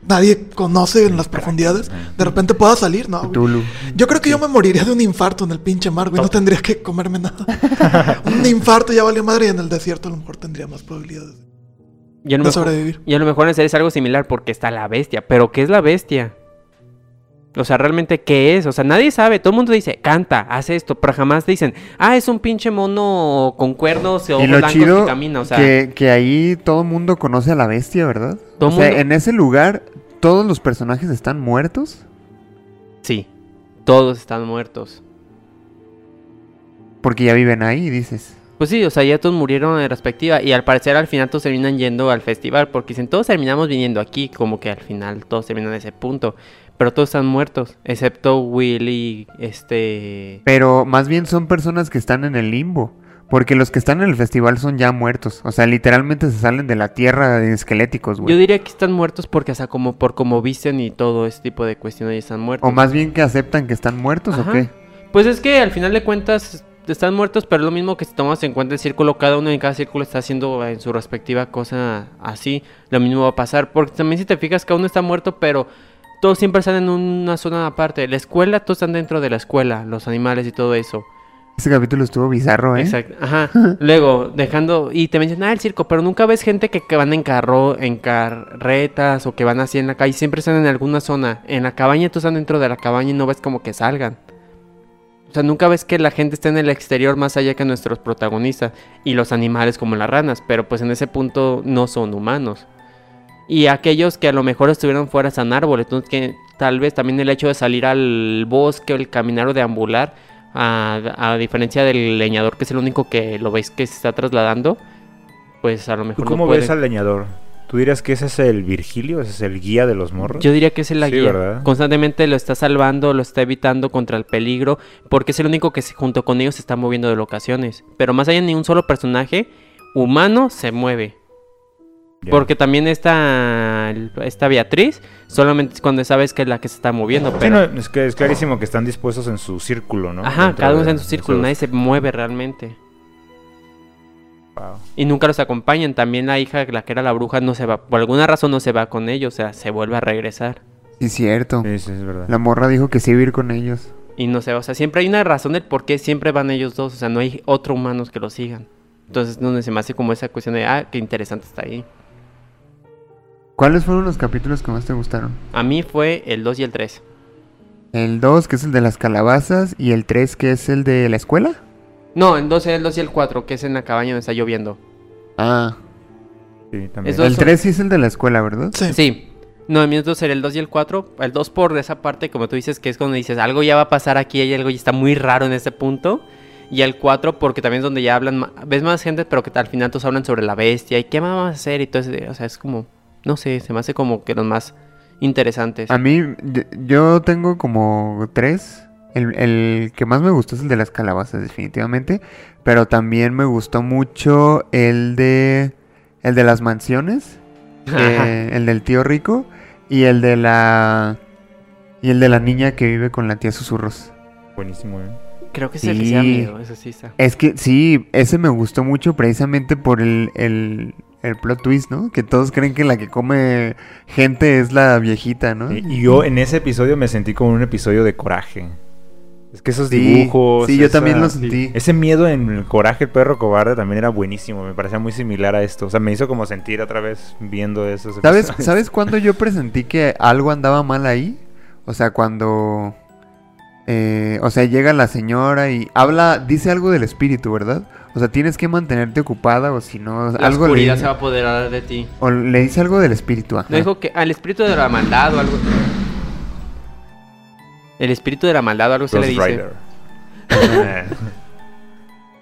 nadie conoce en las profundidades, de repente pueda salir, ¿no? güey. Tulu. Yo creo que yo me moriría de un infarto en el pinche mar, güey. No tendría que comerme nada. un infarto ya valió madre y en el desierto a lo mejor tendría más probabilidades Y a lo de mejor- sobrevivir. Y a lo mejor es algo similar porque está la bestia. Pero ¿qué es la bestia? O sea, realmente, ¿qué es? O sea, nadie sabe. Todo el mundo dice, canta, hace esto. Pero jamás dicen, ah, es un pinche mono con cuernos ojos Y lo blancos chido que camina. O sea, que, que ahí todo el mundo conoce a la bestia, ¿verdad? Todo o sea, mundo- en ese lugar todos los personajes están muertos. sí. Todos están muertos. Porque ya viven ahí, dices. Pues sí, o sea, ya todos murieron en respectiva. Y al parecer al final todos terminan yendo al festival. Porque dicen, todos terminamos viniendo aquí. Como que al final todos terminan en ese punto. Pero todos están muertos. Excepto Willy, este... Pero más bien son personas que están en el limbo. Porque los que están en el festival son ya muertos. O sea, literalmente se salen de la tierra de esqueléticos, Yo güey. diría que están muertos porque, o sea, como por como visten y todo ese tipo de cuestiones están muertos. O más bien que aceptan que están muertos Ajá. o qué. Pues es que al final de cuentas están muertos, pero es lo mismo que si tomas en cuenta el círculo, cada uno en cada círculo está haciendo en su respectiva cosa así, lo mismo va a pasar. Porque también si te fijas, cada uno está muerto, pero todos siempre están en una zona aparte. La escuela, todos están dentro de la escuela, los animales y todo eso. Ese capítulo estuvo bizarro, ¿eh? Exacto. Ajá. Luego, dejando. Y te mencionan ah, el circo, pero nunca ves gente que, que van en carro, en carretas o que van así en la calle. Siempre están en alguna zona. En la cabaña, tú están dentro de la cabaña y no ves como que salgan. O sea, nunca ves que la gente esté en el exterior más allá que nuestros protagonistas. Y los animales como las ranas. Pero pues en ese punto no son humanos. Y aquellos que a lo mejor estuvieron fuera están árboles. Entonces, que tal vez también el hecho de salir al bosque o el caminar o deambular a, a diferencia del leñador, que es el único que lo veis que se está trasladando, pues a lo ¿Tú mejor no cómo ves al leñador? ¿Tú dirías que ese es el Virgilio? ¿Ese es el guía de los morros? Yo diría que es el Sí, guía. ¿verdad? Constantemente lo está salvando, lo está evitando contra el peligro, porque es el único que junto con ellos se está moviendo de locaciones. Pero más allá de ni un solo personaje humano se mueve. Porque también esta, esta Beatriz, solamente es cuando sabes que es la que se está moviendo. Sí, Pero, no, es que es clarísimo que están dispuestos en su círculo, ¿no? ajá, Dentro cada uno está en su círculo, nadie se mueve realmente. Wow. Y nunca los acompañan. También la hija, la que era la bruja, no se va. Por alguna razón no se va con ellos. O sea, se vuelve a regresar. Sí, cierto. Sí, sí, es verdad. La morra dijo que sí iba a ir con ellos. Y no se va. O sea, siempre hay una razón del por qué siempre van ellos dos. O sea, no hay otro humanos que los sigan. Entonces, donde se me hace como esa cuestión de, ah, qué interesante está ahí. ¿Cuáles fueron los capítulos que más te gustaron? A mí fue el 2 y el 3. El 2, que es el de las calabazas, y el 3, que es el de la escuela. No, el 2 el 2 y el 4, que es en la cabaña donde está lloviendo. Ah, Sí, también. Eso- el son- 3 sí es el de la escuela, ¿verdad? Sí. Sí. No, el mío dos era el 2 y el 4. El 2 por esa parte, como tú dices, que es cuando dices, algo ya va a pasar aquí, hay algo ya está muy raro en ese punto. Y el 4 porque también es donde ya hablan, ves más gente, pero que al final todos hablan sobre la bestia y qué más vamos a hacer y todo eso. O sea, es como, no sé, se me hace como que los más interesantes. A mí, yo- tengo como tres. El, el que más me gustó es el de las calabazas, definitivamente. Pero también me gustó mucho el de. El de las mansiones. eh, el del tío rico. Y el de la. Y el de la niña que vive con la tía susurros. Buenísimo, ¿eh? Creo que es el que se sí. miedo, eso sí está. Es que sí, ese me gustó mucho precisamente por el, el, el plot twist, ¿no? Que todos creen que la que come gente es la viejita, ¿no? Y yo en ese episodio me sentí como un episodio de coraje. Es que esos Sí, dibujos. sí, yo también lo sentí. Ese miedo en el coraje el perro cobarde también era buenísimo. Me parecía muy similar a esto. O sea, me hizo como sentir otra vez viendo esos ¿Sabes, episodios. ¿Sabes cuándo yo presentí que algo andaba mal ahí? O sea, cuando... eh, o sea, llega la señora y habla, dice algo del espíritu, ¿verdad? O sea, tienes que mantenerte ocupada o si no... La algo le, oscuridad dice- se va a apoderar de ti. o le dice algo del espíritu, ajá. No dijo que al espíritu de la maldad o algo. El espíritu de la maldad o algo se le dice. Rider.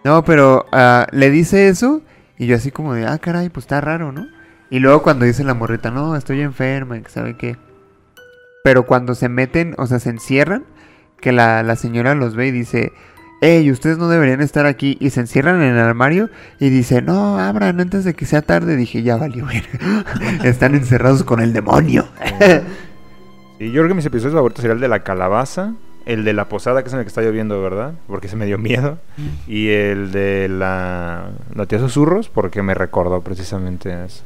No, pero ah, le dice eso y yo así como de, ah, caray, pues está raro, ¿no? Y luego cuando dice la morrita, no, estoy enferma, que sabe qué. Pero cuando se meten, o sea, se encierran, que la, la señora los ve y dice, hey, ustedes no deberían estar aquí. Y se encierran en el armario y dice, no, abran antes de que sea tarde. Dije, ya valió. Están encerrados con el demonio. Sí, yo creo que mis episodios favoritos sería el de la calabaza, el de la posada, que es en el que está lloviendo, ¿verdad? Porque se me dio miedo. Y el de la, tía susurros, porque me recordó precisamente eso.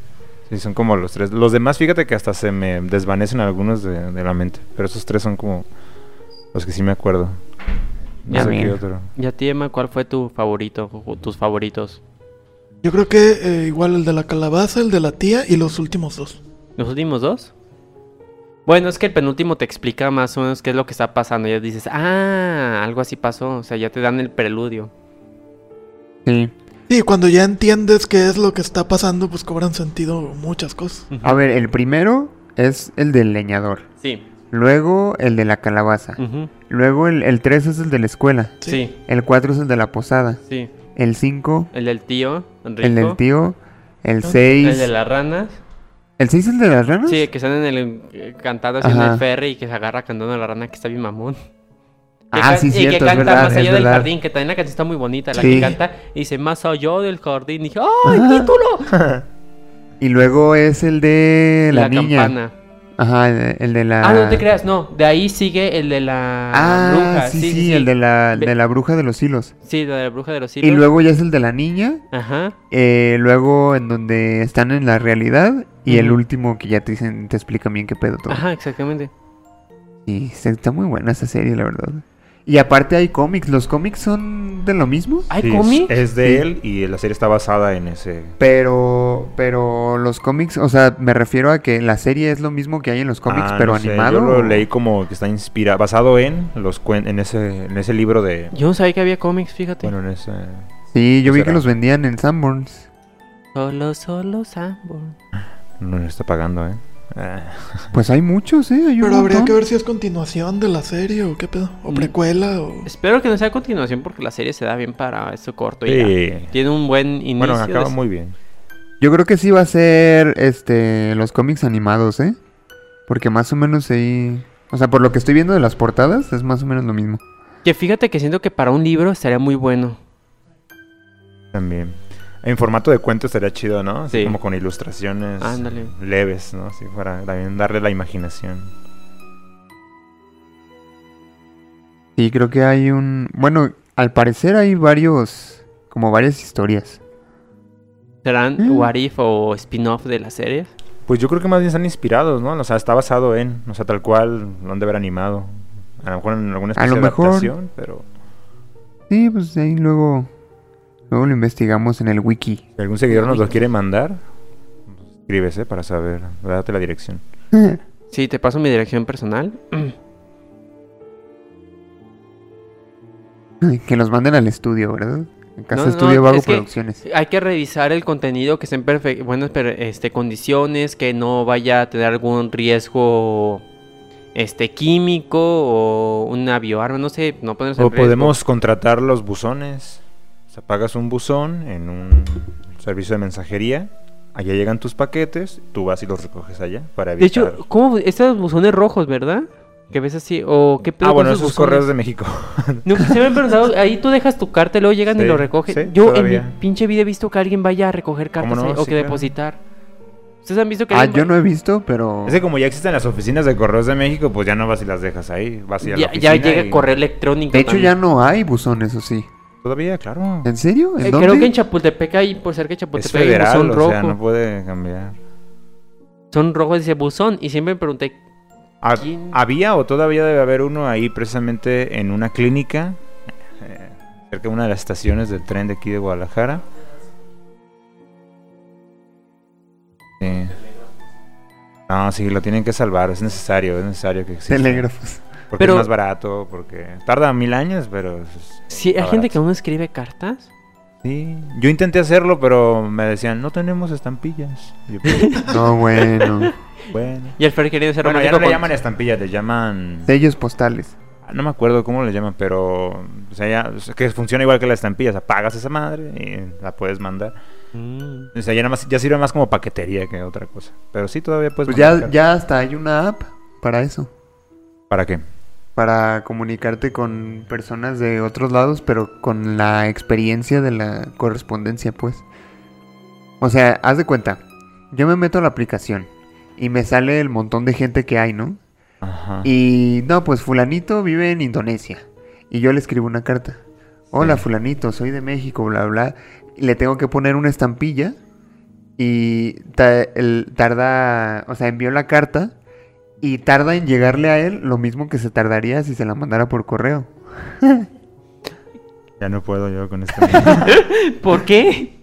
Sí, son como los tres. Los demás, fíjate que hasta se me desvanecen algunos de la mente. Pero esos tres son como los que sí me acuerdo. No Ya, sé qué mira. otro. ¿Y a ti, Emma, cuál fue tu favorito o tus favoritos? Yo creo que eh, igual el de la calabaza, el de la tía y los últimos dos. ¿Los últimos dos? Bueno, es que el penúltimo te explica más o menos qué es lo que está pasando. Ya dices, ah, algo así pasó. O sea, ya te dan el preludio. Sí. Sí, cuando ya entiendes qué es lo que está pasando, pues cobran sentido muchas cosas. A ver, el primero es el del leñador. Sí. Luego el de la calabaza. Luego el, el 3 es el de la escuela. Sí. El 4 es el de la posada. sí. El 5, El del tío, el del tío. El 6. El de las ranas. ¿El 6 es el de las ranas? Sí, que están en el eh, cantando Ajá. el ferry y que se agarra cantando a la rana que está bien mamón. Que Ah, sí, Y cierto, que es canta verdad, más allá del verdad. jardín, que también la canción está muy bonita. La Sí. que canta y dice más allá del jardín. Y dije, ¡ay, título! Y luego es el de la, niña. campana. Ajá, el, de la. Ah, no te creas, no. De ahí sigue el de la Ah, bruja. sí, sí, el de la, de la bruja de los hilos. Sí, de la bruja de los hilos. Y luego ya es el de la niña. Ajá. eh, luego en donde están en la realidad. Y el último que ya te dicen, te explican bien qué pedo todo. Ajá, exactamente. Y está muy buena esa serie, la verdad. Y aparte hay cómics. ¿Los cómics son de lo mismo? ¿Hay Sí, cómics? Es, de Sí. él y la serie está basada en ese. Pero, pero los cómics, o sea, me refiero a que la serie es lo mismo que hay en los cómics, Ah, pero no sé, animado. Yo lo leí como que está inspirado, basado en los cuen- en ese en ese libro de. Yo no sabía que había cómics, fíjate. Bueno, en ese. Sí, yo vi que los vendían en Sanborns. Solo, solo Sanborn. No le está pagando, ¿eh? Ah. Pues hay muchos, ¿eh? Hay un Pero habría que ver si es continuación de la serie o qué pedo. O Mm. precuela o... Espero que no sea continuación porque la serie se da bien para eso corto. y ya. Tiene un buen inicio. Bueno, acaba de- muy bien. Yo creo que sí va a ser este los cómics animados, ¿eh? Porque más o menos ahí... O sea, por lo que estoy viendo de las portadas, es más o menos lo mismo. Que fíjate que siento que para un libro estaría muy bueno. También. En formato de cuento estaría chido, ¿no? Así Sí. como con ilustraciones Ándale. leves, ¿no? Así para también darle la imaginación. Sí, creo que hay un... Bueno, al parecer hay varios... Como varias historias. ¿Serán Mm. What If o spin-off de las series? Pues yo creo que más bien están inspirados, ¿no? O sea, está basado en, o sea, tal cual lo han de haber animado. A lo mejor en alguna A especie lo de mejor. adaptación, pero Sí, pues ahí luego... Luego lo investigamos en el wiki. si algún seguidor nos lo quiere mandar, escríbese para saber, date la dirección. Sí, te paso mi dirección personal. que los manden al estudio, ¿verdad? En casa No, no, Estudio Vago es que- Producciones. Hay que revisar el contenido que esté en perfe- buenas per- este, condiciones, que no vaya a tener algún riesgo este químico o una bioarma, no sé, no en O podemos contratar los buzones. O sea, pagas un buzón en un servicio de mensajería. Allá llegan tus paquetes, tú vas y los recoges allá para De evitar... hecho, ¿cómo? Estos buzones rojos, ¿verdad? Que ves así, o qué pedo ah, bueno, esos buzones? correos de México. No, se me han preguntado, ahí tú dejas tu carta y luego llegan y lo recogen. sí, Yo todavía. en mi pinche vida he visto que alguien vaya a recoger ¿Cómo cartas no? ahí, o que claro. depositar. ¿Ustedes han visto que Ah, alguien yo no he visto, pero... Es que como ya existen las oficinas de correos de México, pues ya no vas y las dejas ahí. Vas y a la ya, oficina ya llega y- correo electrónico. De hecho, también. ya no hay buzones, ¿o sí? Todavía, claro. ¿En serio? ¿En Eh, dónde? creo que en Chapultepec hay, por de Es Chapultepec, hay un federal, buzón o rojo. sea, no puede cambiar. Son rojos, dice buzón. Y siempre me pregunté, Ha- ¿Quién? Había o todavía debe haber uno ahí precisamente en una clínica, eh, cerca de una de las estaciones del tren de aquí de Guadalajara. Sí. No, sí, lo tienen que salvar, es necesario, es necesario que exista. Telégrafos. Porque Pero- es más barato, porque tarda mil años, pero... es- si hay gente que aún escribe cartas. Sí, yo intenté hacerlo, pero me decían, no tenemos estampillas. Yo, pues, No, bueno. bueno. Y el Fer quería ser Bueno, ya no le con- llaman estampillas, le llaman... Sellos postales. No me acuerdo cómo le llaman, pero o sea, ya, o sea, que funciona igual que la estampilla, o sea, pagas esa madre y la puedes mandar. Mm. O sea, ya nada más ya sirve más como paquetería que otra cosa. Pero sí todavía puedes Pues ya, ya hasta hay una app para eso. ¿Para qué? Para comunicarte con personas de otros lados, pero con la experiencia de la correspondencia, pues. O sea, haz de cuenta. Yo me meto a la aplicación y me sale el montón de gente que hay, ¿no? Ajá. Y no, pues fulanito vive en Indonesia. Y yo le escribo una carta. Hola Sí. fulanito, soy de México, bla, bla. Y le tengo que poner una estampilla. Y ta- el- tarda, o sea, envió la carta. Y tarda en llegarle a él lo mismo que se tardaría si se la mandara por correo. Ya no puedo yo con este. ¿Por qué?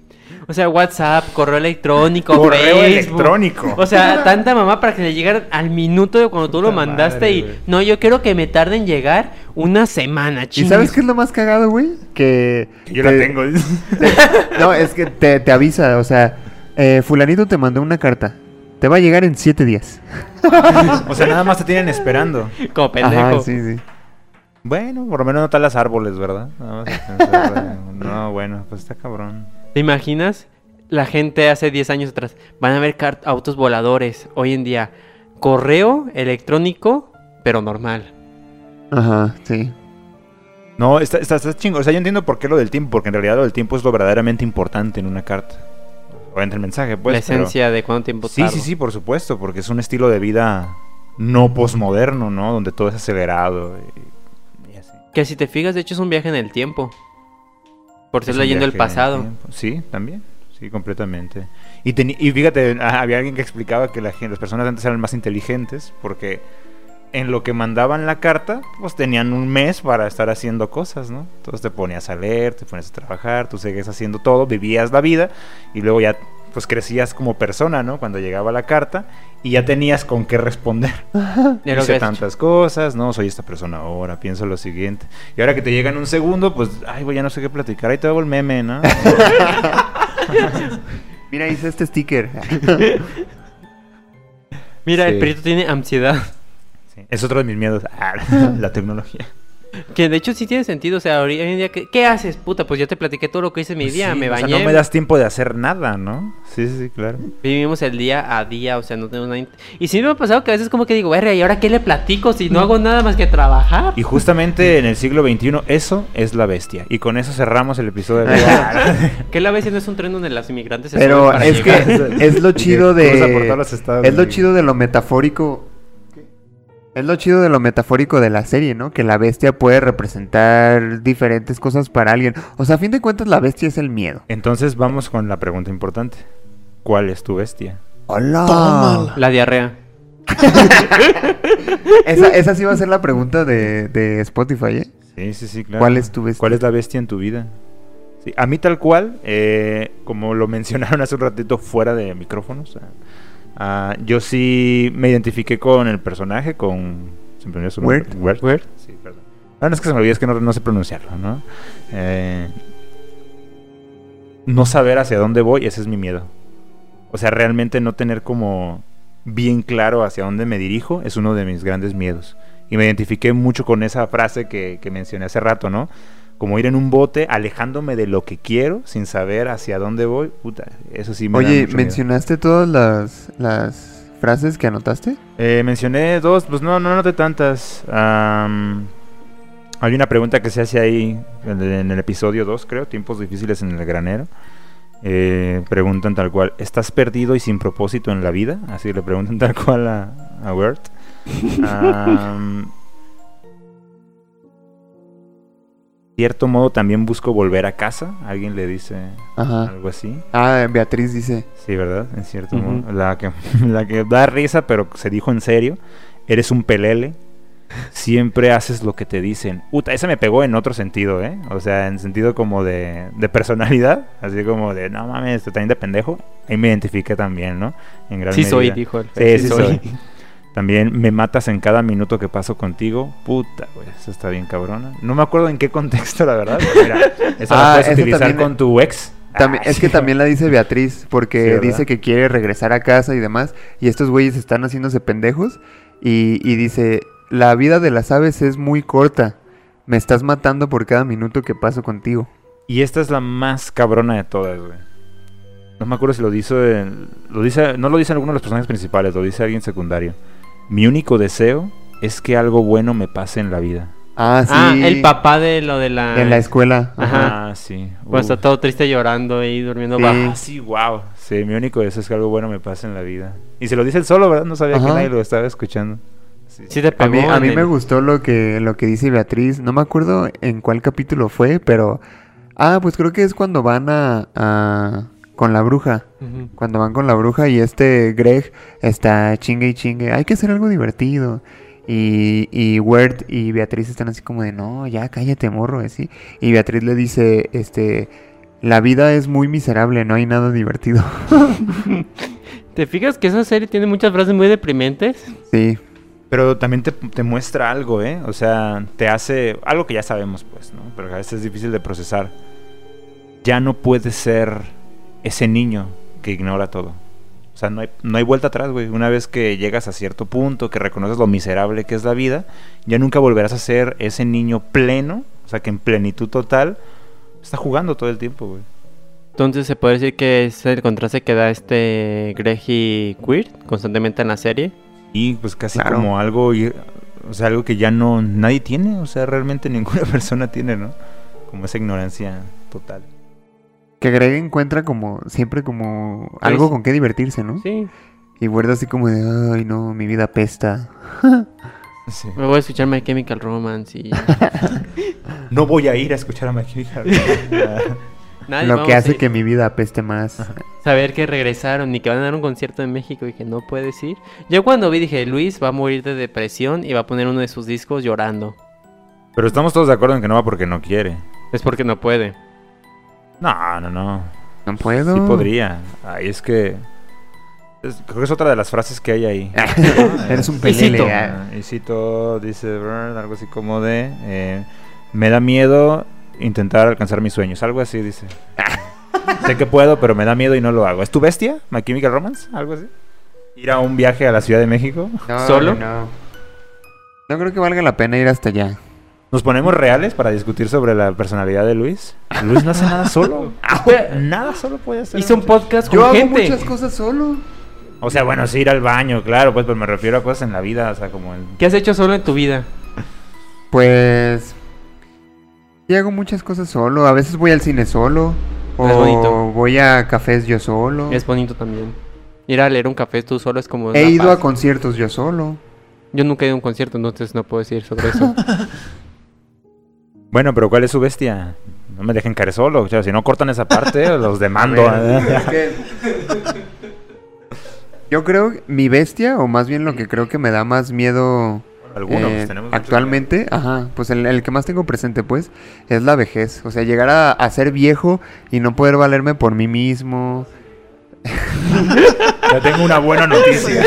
O sea, WhatsApp, correo electrónico, Correo Facebook. electrónico. O sea, tanta mamá para que le llegara al minuto de cuando tú lo mandaste madre, y no, yo quiero que me tarde en llegar una semana, ¿Y chingues. sabes qué es lo más cagado, güey? Que... yo la te- tengo. No, es que te, te avisa, o sea, eh, fulanito te mandó una carta. Te va a llegar en siete días. o sea, nada más te tienen esperando. Como pendejo. Ajá, sí, sí. Bueno, por lo menos no talas árboles, ¿verdad? Nada más pensar, no, bueno, pues está cabrón. ¿Te imaginas? La gente hace 10 años atrás. Van a ver autos voladores. Hoy en día, correo electrónico, pero normal. Ajá, sí. No, está, está, está chingo. O sea, yo entiendo por qué lo del tiempo, porque en realidad lo del tiempo es lo verdaderamente importante en una carta. Obviamente el mensaje, pues. la pero- esencia de cuánto tiempo Sí, tardo. sí, sí, por supuesto, porque es un estilo de vida no posmoderno, ¿no? Donde todo es acelerado y, y así. Que si te fijas, de hecho es un viaje en el tiempo. Por ser leyendo el pasado. Sí, también. Sí, completamente. Y, y fíjate, había alguien que explicaba que la gente, las personas antes eran más inteligentes porque en lo que mandaban la carta, pues tenían un mes para estar haciendo cosas, ¿no? Entonces te ponías a leer, te ponías a trabajar, tú seguías haciendo todo, vivías la vida y luego ya pues crecías como persona, ¿no? Cuando llegaba la carta y ya tenías con qué responder. Hice que- tantas cosas, no, soy esta persona ahora, pienso lo siguiente. Y ahora que te llega en un segundo, pues, ay, güey, ya no sé qué platicar, ahí te hago el meme, ¿no? Mira, hice este sticker. Mira, Sí. el perrito tiene ansiedad. Sí, Es otro de mis miedos, Ah, la tecnología. Que de hecho sí tiene sentido. O sea, hoy en día, ¿qué, qué haces, puta? Pues yo te platiqué todo lo que hice en mi Pues día. sí, me o sea, bañé. no me das tiempo de hacer nada, ¿no? Sí, sí, sí, claro. Vivimos el día a día, o sea, no tenemos nada. Y sí me ha pasado que a veces como que digo, verga, ¿y ahora qué le platico si no hago nada más que trabajar? Y justamente en el siglo XXI, eso es la bestia. Y con eso cerramos el episodio de Que la vez no es un tren donde las inmigrantes se Pero es que es lo chido de. Es lo chido de lo metafórico. Es lo chido de lo metafórico de la serie, ¿no? Que la bestia puede representar diferentes cosas para alguien. O sea, a fin de cuentas, la bestia es el miedo. Entonces vamos con la pregunta importante. ¿Cuál es tu bestia? ¡Hola! Tómala. La diarrea. Esa, esa sí va a ser la pregunta de, de Spotify, ¿eh? Sí, sí, sí, claro. ¿Cuál es tu bestia? ¿Cuál es la bestia en tu vida? Sí, a mí tal cual, eh, como lo mencionaron hace un ratito fuera de micrófonos, ah, yo sí me identifiqué con el personaje, con... ¿Se me olvidó su nombre? Weird. Weird. Sí, perdón. Ah, no es que se me olvide, es que no, no sé pronunciarlo, ¿no? Eh, no saber hacia dónde voy, ese es mi miedo. O sea, realmente no tener como bien claro hacia dónde me dirijo es uno de mis grandes miedos. Y me identifiqué mucho con esa frase que, que mencioné hace rato, ¿no? Como ir en un bote alejándome de lo que quiero sin saber hacia dónde voy. Puta, eso sí me da Oye, mucho miedo. ¿mencionaste todas las, las frases que anotaste? Eh, mencioné dos, pues no, no noté tantas. Hay una pregunta que se hace ahí en el, episodio 2, creo, Tiempos difíciles en el granero. Eh, preguntan tal cual, ¿estás perdido y sin propósito en la vida? Así le preguntan tal cual a, a. Am, cierto modo también busco volver a casa. Alguien le dice Ajá. algo así. Ah, Beatriz dice. Sí, ¿verdad? En cierto modo. La que, la que da risa, pero se dijo en serio. Eres un pelele. Siempre haces lo que te dicen. Puta, esa me pegó en otro sentido, ¿eh? O sea, en sentido como de, de personalidad. Así como de, no mames, te también de pendejo. Ahí me identifiqué también, ¿no? En gran Sí soy, dijo él. Sí, sí soy. También me matas en cada minuto que paso contigo. Puta, güey, eso está bien cabrona. No me acuerdo en qué contexto, la verdad. Mira, esa la Ah, puedes ese utilizar también- con tu ex. También, Ah, es que también la dice Beatriz, porque dice que quiere regresar a casa y demás, y estos güeyes están haciéndose pendejos, y, y dice, la vida de las aves es muy corta, me estás matando por cada minuto que paso contigo. Y esta es la más cabrona de todas, güey. No me acuerdo si lo dice, lo dice, no lo dice alguno de los personajes principales, lo dice alguien secundario. Mi único deseo es que algo bueno me pase en la vida. Ah, sí. Ah, el papá de lo de la... En la escuela. Ajá. Ah, sí. Cuando está todo triste llorando y durmiendo Sí. bajo. Ah, sí, wow. Sí, mi único deseo es que algo bueno me pase en la vida. Y se lo dice él solo, ¿verdad? No sabía que nadie lo estaba escuchando. Sí. Sí te A mí, pegó a mí el- me gustó lo que, lo que dice Beatriz. No me acuerdo en cuál capítulo fue, pero... Ah, pues creo que es cuando van a... a- con la bruja. Cuando van con la bruja y este Greg está chingue y chingue. Hay que hacer algo divertido. Y, y Word y Beatriz están así como de, no, ya cállate, morro, así. Y Beatriz le dice, este... La vida es muy miserable, no hay nada divertido. ¿Te fijas que esa serie tiene muchas frases muy deprimentes? sí. Pero también te, te muestra algo, ¿eh? O sea, te hace algo que ya sabemos, pues, ¿no? Pero a veces es difícil de procesar. Ya no puedes ser ese niño que ignora todo. O sea, no hay, no hay vuelta atrás, güey. Una vez que llegas a cierto punto, que reconoces lo miserable que es la vida, ya nunca volverás a ser ese niño pleno, o sea, que en plenitud total está jugando todo el tiempo, güey. Entonces se puede decir que es el contraste que da este Greg y Queer constantemente en la serie. Y pues casi Claro. como algo, o sea, algo que ya no nadie tiene, o sea, realmente ninguna persona tiene, ¿no? Como esa ignorancia total. Que Greg encuentra como, siempre como algo con qué divertirse, ¿no? Sí. Y Word así como de, ay no, mi vida pesta. Sí. Me voy a escuchar My Chemical Romance y... No voy a ir a escuchar a My Chemical Romance. Nadie Lo que hace ir. que mi vida apeste más. Saber que regresaron y que van a dar un concierto en México y que no puedes ir. Yo cuando vi dije, Luis va a morir de depresión y va a poner uno de sus discos llorando. Pero estamos todos de acuerdo en que no va porque no quiere. Es porque no puede. No, no, no. No puedo. Sí podría. Ay, es que... es- creo que es otra de las frases que hay ahí. Eres un pelele. ah. Ah, Y cito, dice Bern, algo así como de... eh, me da miedo intentar alcanzar mis sueños. Algo así dice. sé que puedo, pero me da miedo y no lo hago. ¿Es tu bestia? ¿My Chemical Romance? ¿Algo así? ¿Ir a un viaje a la Ciudad de México? No, ¿Solo? No. No creo que valga la pena ir hasta allá. ¿Nos ponemos reales para discutir sobre la personalidad de Luis? Luis no hace nada solo. nada solo puede hacer. Hizo un podcast con Yo hago muchas cosas solo. O sea, bueno, sí ir al baño, claro, pues, pero me refiero a cosas en la vida, o sea, como el... ¿Qué has hecho solo en tu vida? Pues. Sí, hago muchas cosas solo. A veces voy al cine solo. O Es bonito. voy a cafés yo solo. Es bonito también. Ir a leer un café tú solo es como... He ido paz. a conciertos yo solo. Yo nunca he ido a un concierto, entonces no puedo decir sobre eso. Bueno, pero ¿cuál es su bestia? No me dejen caer solo, o sea, si no cortan esa parte, los demando. Ver, que- Yo creo que mi bestia, o más bien lo que creo que me da más miedo Algunos, eh, tenemos actualmente, ajá, pues el, el que más tengo presente, pues, es la vejez. O sea, llegar a, a ser viejo y no poder valerme por mí mismo. Ya tengo una buena noticia.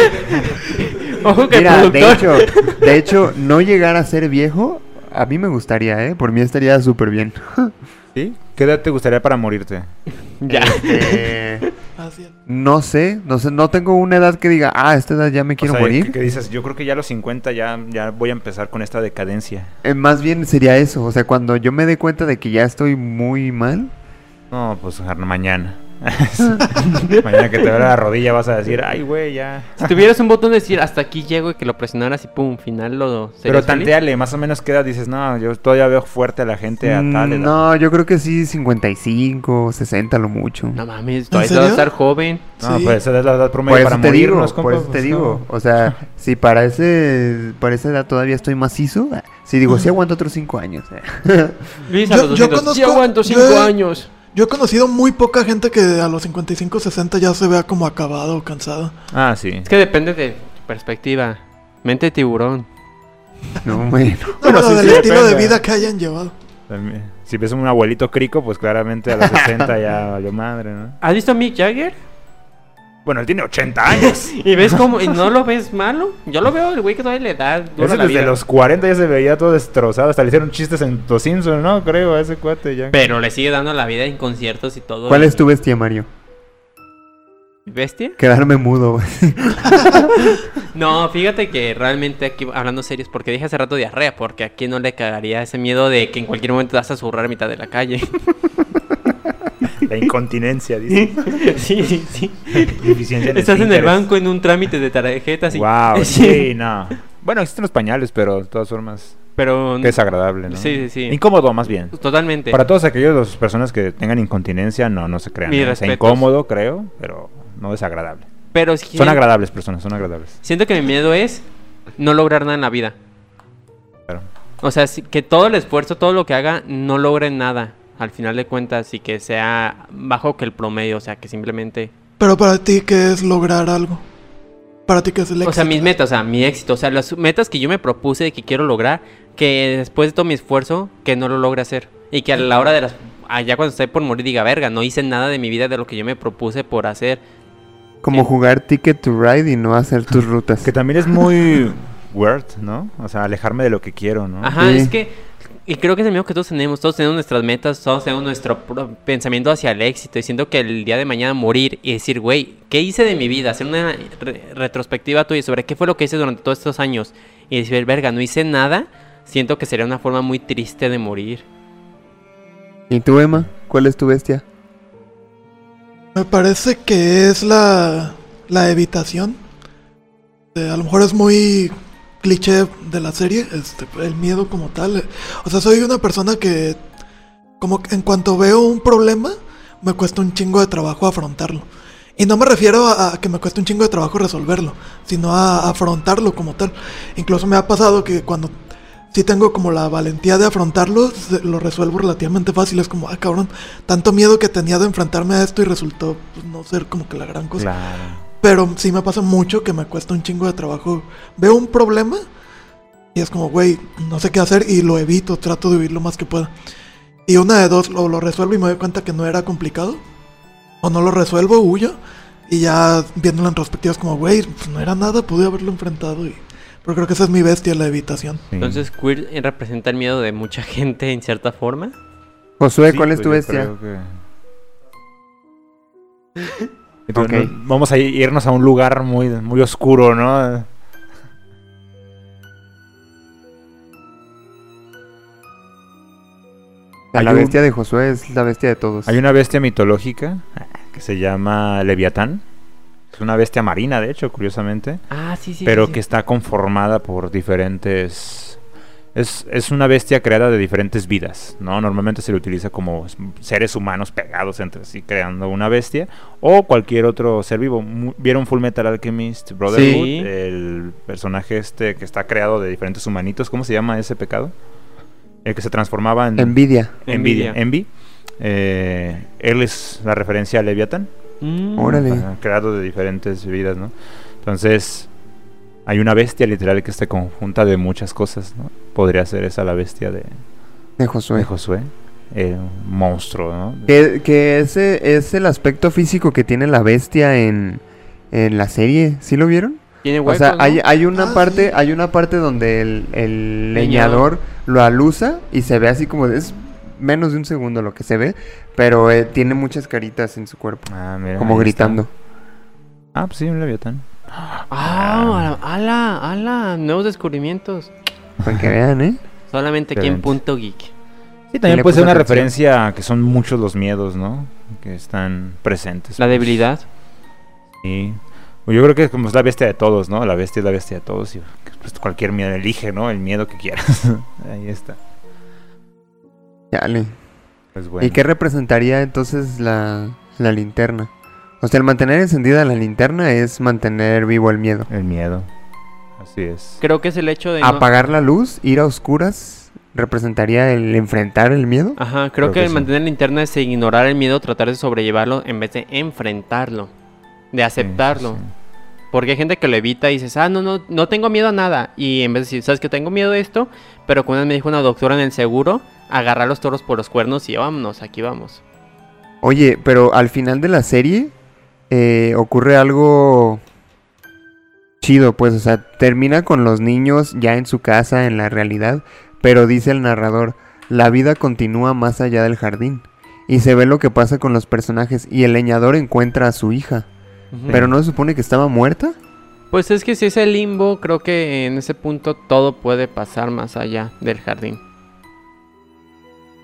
Ojo que Mira, de hecho, de hecho, no llegar a ser viejo, a mí me gustaría, ¿eh? Por mí estaría súper bien. ¿Sí? ¿Qué edad te gustaría para morirte? Ya. Este, no sé, no sé, no tengo una edad que diga, ah, a esta edad ya me quiero O sea, morir. ¿qué, qué dices? Yo creo que ya a los 50 ya, ya voy a empezar con esta decadencia. Eh, más bien sería eso, o sea, cuando yo me dé cuenta de que ya estoy muy mal, No, pues mañana. mañana que te vea la rodilla vas a decir, ay, güey, ya. Si tuvieras un botón de decir hasta aquí llego y que lo presionaras y pum, final lo Pero serías feliz? tanteale, más o menos qué edad dices, no, yo todavía veo fuerte a la gente a tal Mm, edad. no, yo creo que sí, 55, 60 lo mucho. No mames, todavía vas a estar joven. No, Sí. pues esa es la edad promedio Por eso para te digo, por eso te pues, digo, no. o sea, si para ese, para esa edad todavía estoy macizo, si digo, sí aguanto otros 5 años. eh. Luis, a Yo- los yo 200, sí conozco- aguanto yo 5 he- años. Yo he conocido muy poca gente que a los 55, 60 ya se vea como acabado o cansado. Ah, sí. Es que depende de tu perspectiva. Mente de tiburón. No, bueno. No, Bueno, sí, del sí, estilo de vida que hayan llevado. También. Si ves un abuelito crico, pues claramente a los 60 ya valió madre, ¿no? ¿Has visto a Mick Jagger? Bueno, él tiene 80 años. ¿Y ves cómo? ¿Y no lo ves malo? Yo lo veo el güey que todavía le da duro Ese la desde vida. los 40 ya se veía todo destrozado. Hasta le hicieron chistes en Los Simpsons, ¿no? Creo, a ese cuate ya. Pero le sigue dando la vida en conciertos y todo. ¿Cuál y- es tu bestia, Mario? ¿Bestia? Quedarme mudo. güey. No, fíjate que realmente aquí, hablando serios, porque dije hace rato diarrea, porque a quién no le cagaría ese miedo de que en cualquier momento te vas a zurrar a mitad de la calle. La incontinencia, dice. sí, sí, sí. Estás en el banco en un trámite de tarjetas y... Wow, sí, no. Bueno, existen los pañales, pero de todas formas Pero... es agradable, ¿no? Sí, sí, sí. Incómodo, más bien. Totalmente. Para todos aquellos las personas que tengan incontinencia, no, no se crean. Mis ¿eh? O sea, incómodo, creo, pero no desagradable. Pero sí- Son agradables personas, son agradables. Siento que mi miedo es no lograr nada en la vida. Claro. O sea, que todo el esfuerzo, todo lo que haga, no logre nada. Al final de cuentas, y que sea bajo que el promedio. O sea, que simplemente... Pero para ti, ¿qué es lograr algo? Para ti, ¿qué es el éxito? O sea, mis metas, o sea, mi éxito. O sea, las metas que yo me propuse de que quiero lograr, que después de todo mi esfuerzo, que no lo logre hacer. Y que a la hora de las... Allá cuando estoy por morir diga, verga, no hice nada de mi vida de lo que yo me propuse por hacer. Como Sí. jugar Ticket to Ride y no hacer tus rutas. Que también es muy word, ¿no? O sea, alejarme de lo que quiero, ¿no? Ajá, Sí. es que... Y creo que es el miedo que todos tenemos. Todos tenemos nuestras metas, todos tenemos nuestro pensamiento hacia el éxito. Y siento que el día de mañana morir y decir, güey, ¿qué hice de mi vida? Hacer una re- retrospectiva tuya sobre qué fue lo que hice durante todos estos años. Y decir, verga, no hice nada. Siento que sería una forma muy triste de morir. ¿Y tú, Emma? ¿Cuál es tu bestia? Me parece que es la, la evitación. Eh, a lo mejor es muy cliché de la serie, este, el miedo como tal. O sea, soy una persona que, como en cuanto veo un problema, me cuesta un chingo de trabajo afrontarlo. Y no me refiero a, que me cueste un chingo de trabajo resolverlo, sino a, afrontarlo como tal. Incluso me ha pasado que cuando sí tengo como la valentía de afrontarlo, lo resuelvo relativamente fácil. Es como, ah, cabrón, tanto miedo que tenía de enfrentarme a esto y resultó pues, no ser como que la gran cosa. Claro. Pero sí me pasa mucho que me cuesta un chingo de trabajo. Veo un problema y es como, güey, no sé qué hacer y lo evito, trato de huir lo más que pueda. Y una de dos, lo, lo resuelvo y me doy cuenta que no era complicado. O no lo resuelvo, huyo. Y ya viendo en retrospectiva es como, güey, pues no era nada, pude haberlo enfrentado. Y... Pero creo que esa es mi bestia, la evitación. Sí. Entonces, queer representa el miedo de mucha gente en cierta forma. Josué, Sí, ¿cuál es pues tu yo bestia? creo que- Entonces, Ok. no- vamos a irnos a un lugar muy, muy oscuro, ¿no? La un- bestia de Josué es la bestia de todos. Hay una bestia mitológica que se llama Leviatán. Es una bestia marina, de hecho, curiosamente. Ah, sí, sí. pero sí, que sí. está conformada por diferentes... Es, es una bestia creada de diferentes vidas, ¿no? Normalmente se le utiliza como seres humanos pegados entre sí creando una bestia o cualquier otro ser vivo. ¿Vieron Full Metal Alchemist Brotherhood? Sí. El personaje este que está creado de diferentes humanitos. ¿Cómo se llama ese pecado? El que se transformaba en... Envidia. Envidia. Envidia. Envy. Eh, él es la referencia a Leviatán. Mm. Órale. Ajá, creado de diferentes vidas, ¿no? Entonces, hay una bestia literal que está conjunta de muchas cosas, ¿no? Podría ser esa la bestia de, De Josué. de Josué. eh, monstruo, ¿no? Que, que ese es el aspecto físico que tiene la bestia en, en la serie. ¿Sí lo vieron? Tiene O huecos, sea, ¿no? hay, hay una Ah, parte, sí. hay una parte donde el, el Leñador. leñador lo alusa y se ve así como es menos de un segundo lo que se ve, pero eh, tiene muchas caritas en su cuerpo, Ah, mira, como gritando. está. Ah, pues sí, un Leviatán. Ah, ala, ala, nuevos descubrimientos. Para que vean, ¿eh? Solamente aquí en. Punto Geek. Sí, también puede ser una atención. referencia a que son muchos los miedos, ¿no? Que están presentes. La pues. debilidad. Sí. Pues Yo creo que es como es la bestia de todos, ¿no? La bestia es la bestia de todos y pues, cualquier miedo elige, ¿no? El miedo que quieras. Ahí está. Pues bueno. ¿Y qué representaría entonces la, la linterna? O sea, el mantener encendida la linterna es mantener vivo el miedo. El miedo. Así es. Creo que es el hecho de. no- Apagar la luz, ir a oscuras, representaría el enfrentar el miedo. Ajá, creo, Creo que, que el sí. mantener la linterna es ignorar el miedo, tratar de sobrellevarlo en vez de enfrentarlo. De aceptarlo. Sí, sí, Porque hay gente que lo evita y dices, ah, no, no, no tengo miedo a nada. Y en vez de decir, ¿sabes que tengo miedo de esto? Pero como me dijo una doctora en el seguro, agarrar los toros por los cuernos y vámonos, aquí vamos. Oye, pero al final de la serie eh, ocurre algo chido, pues, o sea, termina con los niños ya en su casa, en la realidad, pero dice el narrador, la vida continúa más allá del jardín. Y se ve lo que pasa con los personajes y el leñador encuentra a su hija. Pero no se supone que estaba muerta. Pues es que si es el limbo, creo que en ese punto todo puede pasar más allá del jardín.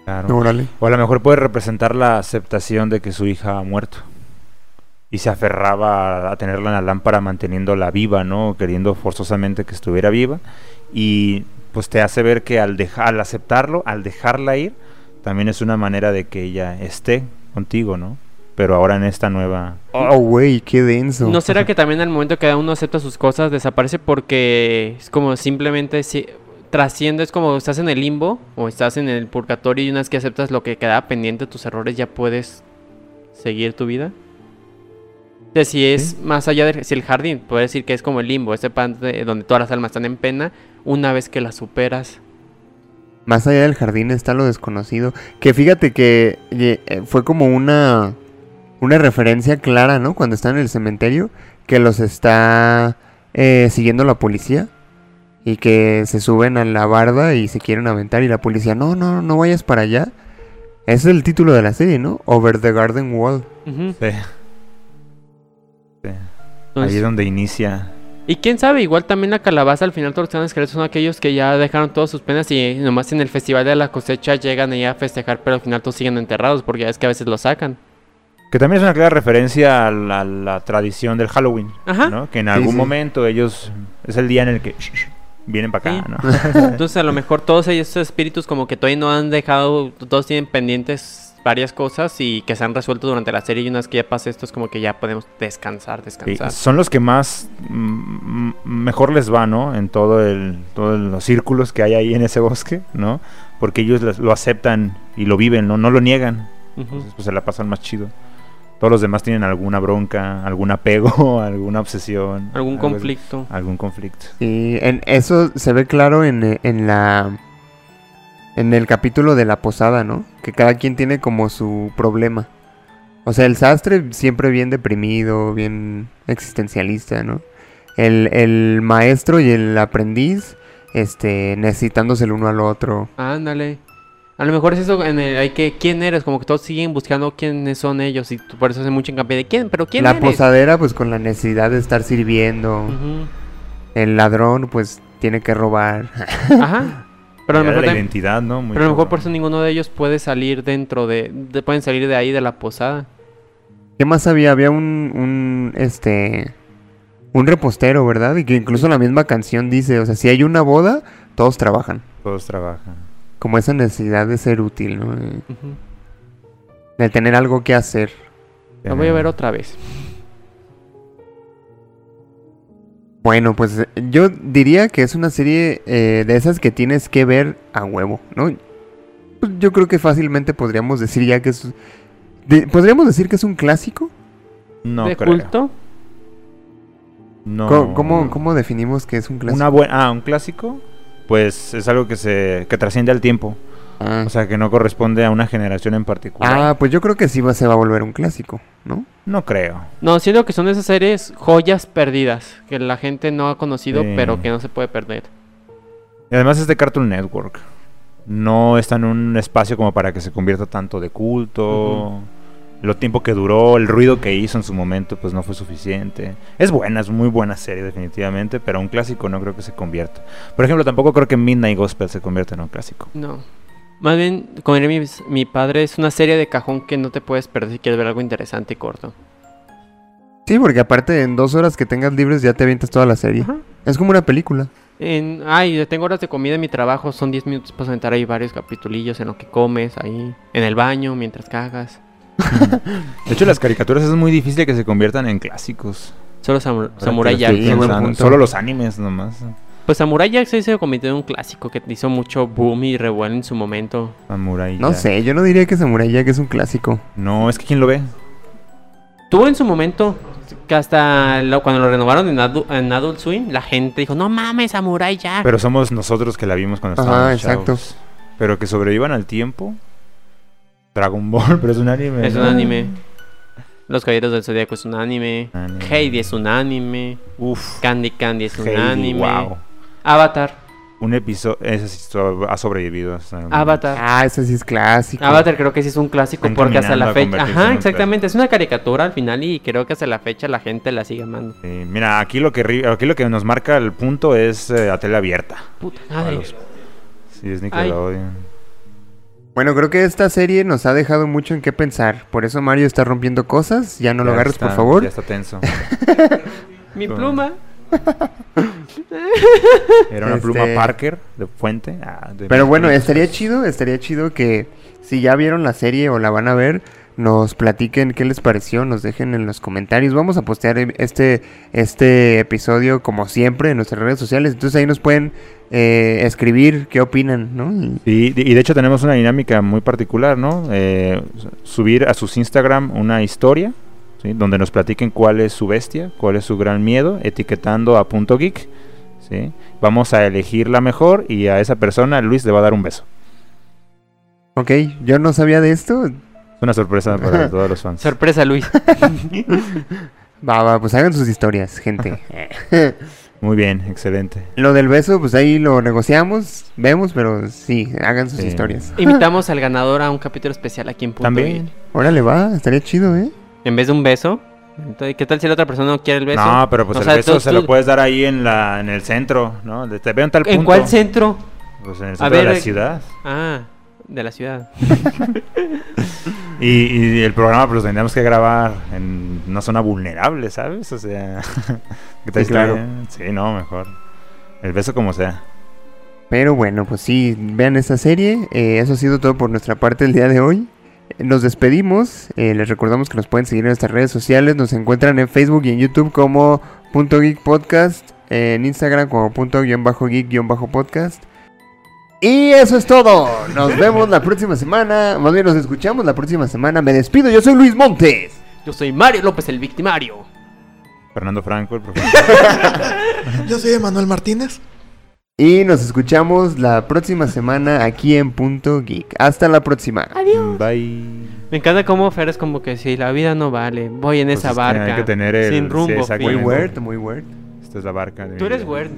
Claro. Órale. O a lo mejor puede representar la aceptación de que su hija ha muerto. Y se aferraba a tenerla en la lámpara manteniéndola viva, ¿no? Queriendo forzosamente que estuviera viva. Y pues te hace ver que al, dejar, al aceptarlo, al dejarla ir, también es una manera de que ella esté contigo, ¿no? Pero ahora en esta nueva... Oh, güey, qué denso. ¿No será que también al momento que cada uno acepta sus cosas desaparece porque es como simplemente si trasciende, es como estás en el limbo o estás en el purgatorio y una vez que aceptas lo que queda pendiente, tus errores, ya puedes seguir tu vida? O sea, si es más allá del si el jardín, puede decir que es como el limbo, ese parte donde todas las almas están en pena, una vez que la superas. Más allá del jardín está lo desconocido. Que fíjate que eh, fue como una, una referencia clara, ¿no? Cuando están en el cementerio, que los está eh, siguiendo la policía. Y que se suben a la barda y se quieren aventar. Y la policía, no, no, no vayas para allá. Ese es el título de la serie, ¿no? Over the Garden Wall. Sí. Entonces- Ahí es donde inicia. Y quién sabe, igual también la calabaza al final todos los que son aquellos que ya dejaron todas sus penas y nomás en el festival de la cosecha llegan ahí a festejar, pero al final todos siguen enterrados porque ya es que a veces lo sacan. Que también es una clara referencia a la, la tradición del Halloween, Ajá. ¿no? Que en algún sí. momento ellos... Es el día en el que vienen para acá, Sí. ¿no? Entonces a lo mejor todos esos espíritus como que todavía no han dejado, todos tienen pendientes varias cosas y que se han resuelto durante la serie y una vez que ya pasa esto es como que ya podemos descansar, Sí, descansar. son los que más mm, mm, mejor les va, ¿no? En todo el, todos los círculos que hay ahí en ese bosque, ¿no? Porque ellos lo aceptan y lo viven, ¿no? No lo niegan. Entonces, pues se la pasan más chido. Todos los demás tienen alguna bronca, algún apego, alguna obsesión. Algún así. conflicto. Algún conflicto. Y en eso se ve claro en, eh, en la en el capítulo de la posada, ¿no? Que cada quien tiene como su problema. O sea, el sastre siempre bien deprimido, bien existencialista, ¿no? El, el maestro y el aprendiz, este, necesitándose el uno al otro. Ándale. A lo mejor es eso en el, hay que quién eres, como que todos siguen buscando quiénes son ellos y por eso hace mucho hincapié de quién, pero quién la eres. posadera, pues con la necesidad de estar sirviendo. Ujú. El ladrón, pues tiene que robar. Ajá. Pero a lo mejor la identidad, ¿no? Muy Pero a lo mejor por eso ninguno de ellos puede salir dentro de, de- pueden salir de ahí de la posada. ¿Qué más había? Había un, un, este, un repostero, ¿verdad? Y que incluso la misma canción dice, o sea, si hay una boda, todos trabajan. Todos trabajan. Como esa necesidad de ser útil, ¿no? De tener algo que hacer. La voy a ver otra vez. Bueno, pues eh, yo diría que es una serie eh, de esas que tienes que ver a huevo, ¿no? Pues yo creo que fácilmente podríamos decir ya que es... de- ¿Podríamos decir que es un clásico? No ¿De creo. culto? No. Co- ¿Cómo, cómo definimos que es un clásico? Una buena, ah, un clásico, pues es algo que se que trasciende al tiempo, Ah. o sea, que no corresponde a una generación en particular. Ah, pues yo creo que sí va, se va a volver un clásico, ¿no? No creo. No, siento que son esas series joyas perdidas que la gente no ha conocido, Sí. pero que no se puede perder. Y además es de Cartoon Network. No está en un espacio como para que se convierta tanto de culto. Lo tiempo que duró, el ruido que hizo en su momento, pues no fue suficiente. Es buena, es muy buena serie definitivamente, pero un clásico no creo que se convierta. Por ejemplo, tampoco creo que Midnight Gospel se convierta en un clásico. No. Más bien, como diría mi, mi padre, es una serie de cajón que no te puedes perder si quieres ver algo interesante y corto. Sí, porque aparte en dos horas que tengas libres ya te avientas toda la serie. Ajá. Es como una película. En, ay, tengo horas de comida en mi trabajo, son 10 minutos para sentar ahí varios capitulillos en lo que comes, ahí, en el baño, mientras cagas. De hecho, las caricaturas es muy difícil que se conviertan en clásicos. Solo Samurai Jack. Sí. Solo los animes nomás. Pues Samurai Jack se convirtió en un clásico que hizo mucho boom y revuelo en su momento. Samurai No Jack. sé, yo no diría que Samurai Jack es un clásico. No, es que ¿quién lo ve? Tuvo en su momento que hasta lo- cuando lo renovaron en, Adu- en Adult Swim, la gente dijo, no mames, Samurai Jack. Pero somos nosotros que la vimos cuando estábamos exacto. chavos. Pero que sobrevivan al tiempo. Dragon Ball, pero es un anime. es un ¿no? anime. Los Caballeros del Zodíaco es un anime. Anime. Heidi es un anime. Uf. Candy Candy es un Heidi, anime. wow. Avatar. Un episodio. Ese sí ha sobrevivido. Avatar. Ah, ese sí es clásico. Avatar creo que sí es un clásico porque hasta la fecha... Ajá, un exactamente. Es una caricatura al final y creo que hasta la fecha la gente la sigue amando. Mira, aquí lo que ri- aquí lo que nos marca el punto es eh, a tele abierta. Puta madre. los- Sí, es Nickelodeon. Bueno, creo que esta serie nos ha dejado mucho en qué pensar. Por eso Mario está rompiendo cosas. Ya no lo agarres, está- por favor. Ya está tenso. Mi pluma. Era una Este- pluma Parker de fuente. Ah, de Pero bueno, estaría chido, estaría chido que si ya vieron la serie o la van a ver, nos platiquen qué les pareció, nos dejen en los comentarios. Vamos a postear este, este episodio como siempre en nuestras redes sociales. Entonces ahí nos pueden eh, escribir qué opinan, ¿no? Y- Y, y de hecho tenemos una dinámica muy particular, ¿no? Eh, subir a sus Instagram una historia, ¿sí? Donde nos platiquen cuál es su bestia, cuál es su gran miedo, etiquetando a punto geek, ¿sí? Vamos a elegir la mejor y a esa persona Luis le va a dar un beso. Ok, yo no sabía de esto. Es una sorpresa para todos los fans. Sorpresa, Luis. Va, va, pues hagan sus historias, gente. Muy bien, excelente. Lo del beso, pues ahí lo negociamos, vemos, pero sí, hagan sus Sí. historias. Invitamos al ganador a un capítulo especial aquí en Punto También. Órale, va, estaría chido, ¿eh? En vez de un beso. Entonces, ¿qué tal si la otra persona no quiere el beso? No, pero pues O el sea, beso tú- se tú- lo puedes dar ahí en la en el centro, ¿no? Te veo en tal punto. ¿En cuál centro? Pues en el centro de la eh, ciudad. Ah, de la ciudad. Y, y el programa pues lo tendríamos que grabar en una zona vulnerable, ¿sabes? O sea, ¿qué tal Sí, claro. Sí, no, mejor. El beso como sea. Pero bueno, pues sí, vean esta serie. Eh, eso ha sido todo por nuestra parte el día de hoy. Nos despedimos. eh, les recordamos que nos pueden seguir en nuestras redes sociales. Nos encuentran en Facebook y en YouTube como Punto Geek Podcast. En Instagram como punto guion bajo geek guion bajo podcast. Y eso es todo. Nos vemos la próxima semana. Más bien nos escuchamos la próxima semana. Me despido. Yo soy Luis Montes. Yo soy Mario López, el victimario. Fernando Franco, el profesor. Yo soy Emanuel Martínez. Y nos escuchamos la próxima semana aquí en Punto Geek. Hasta la próxima. Bye. Me encanta cómo Fer es como que si la vida no vale, voy en Pues esa es que barca. hay que tener el- sin sí, rumbo. exacto. Muy weird, muy weird. Esta es la barca. de Tú eres weird.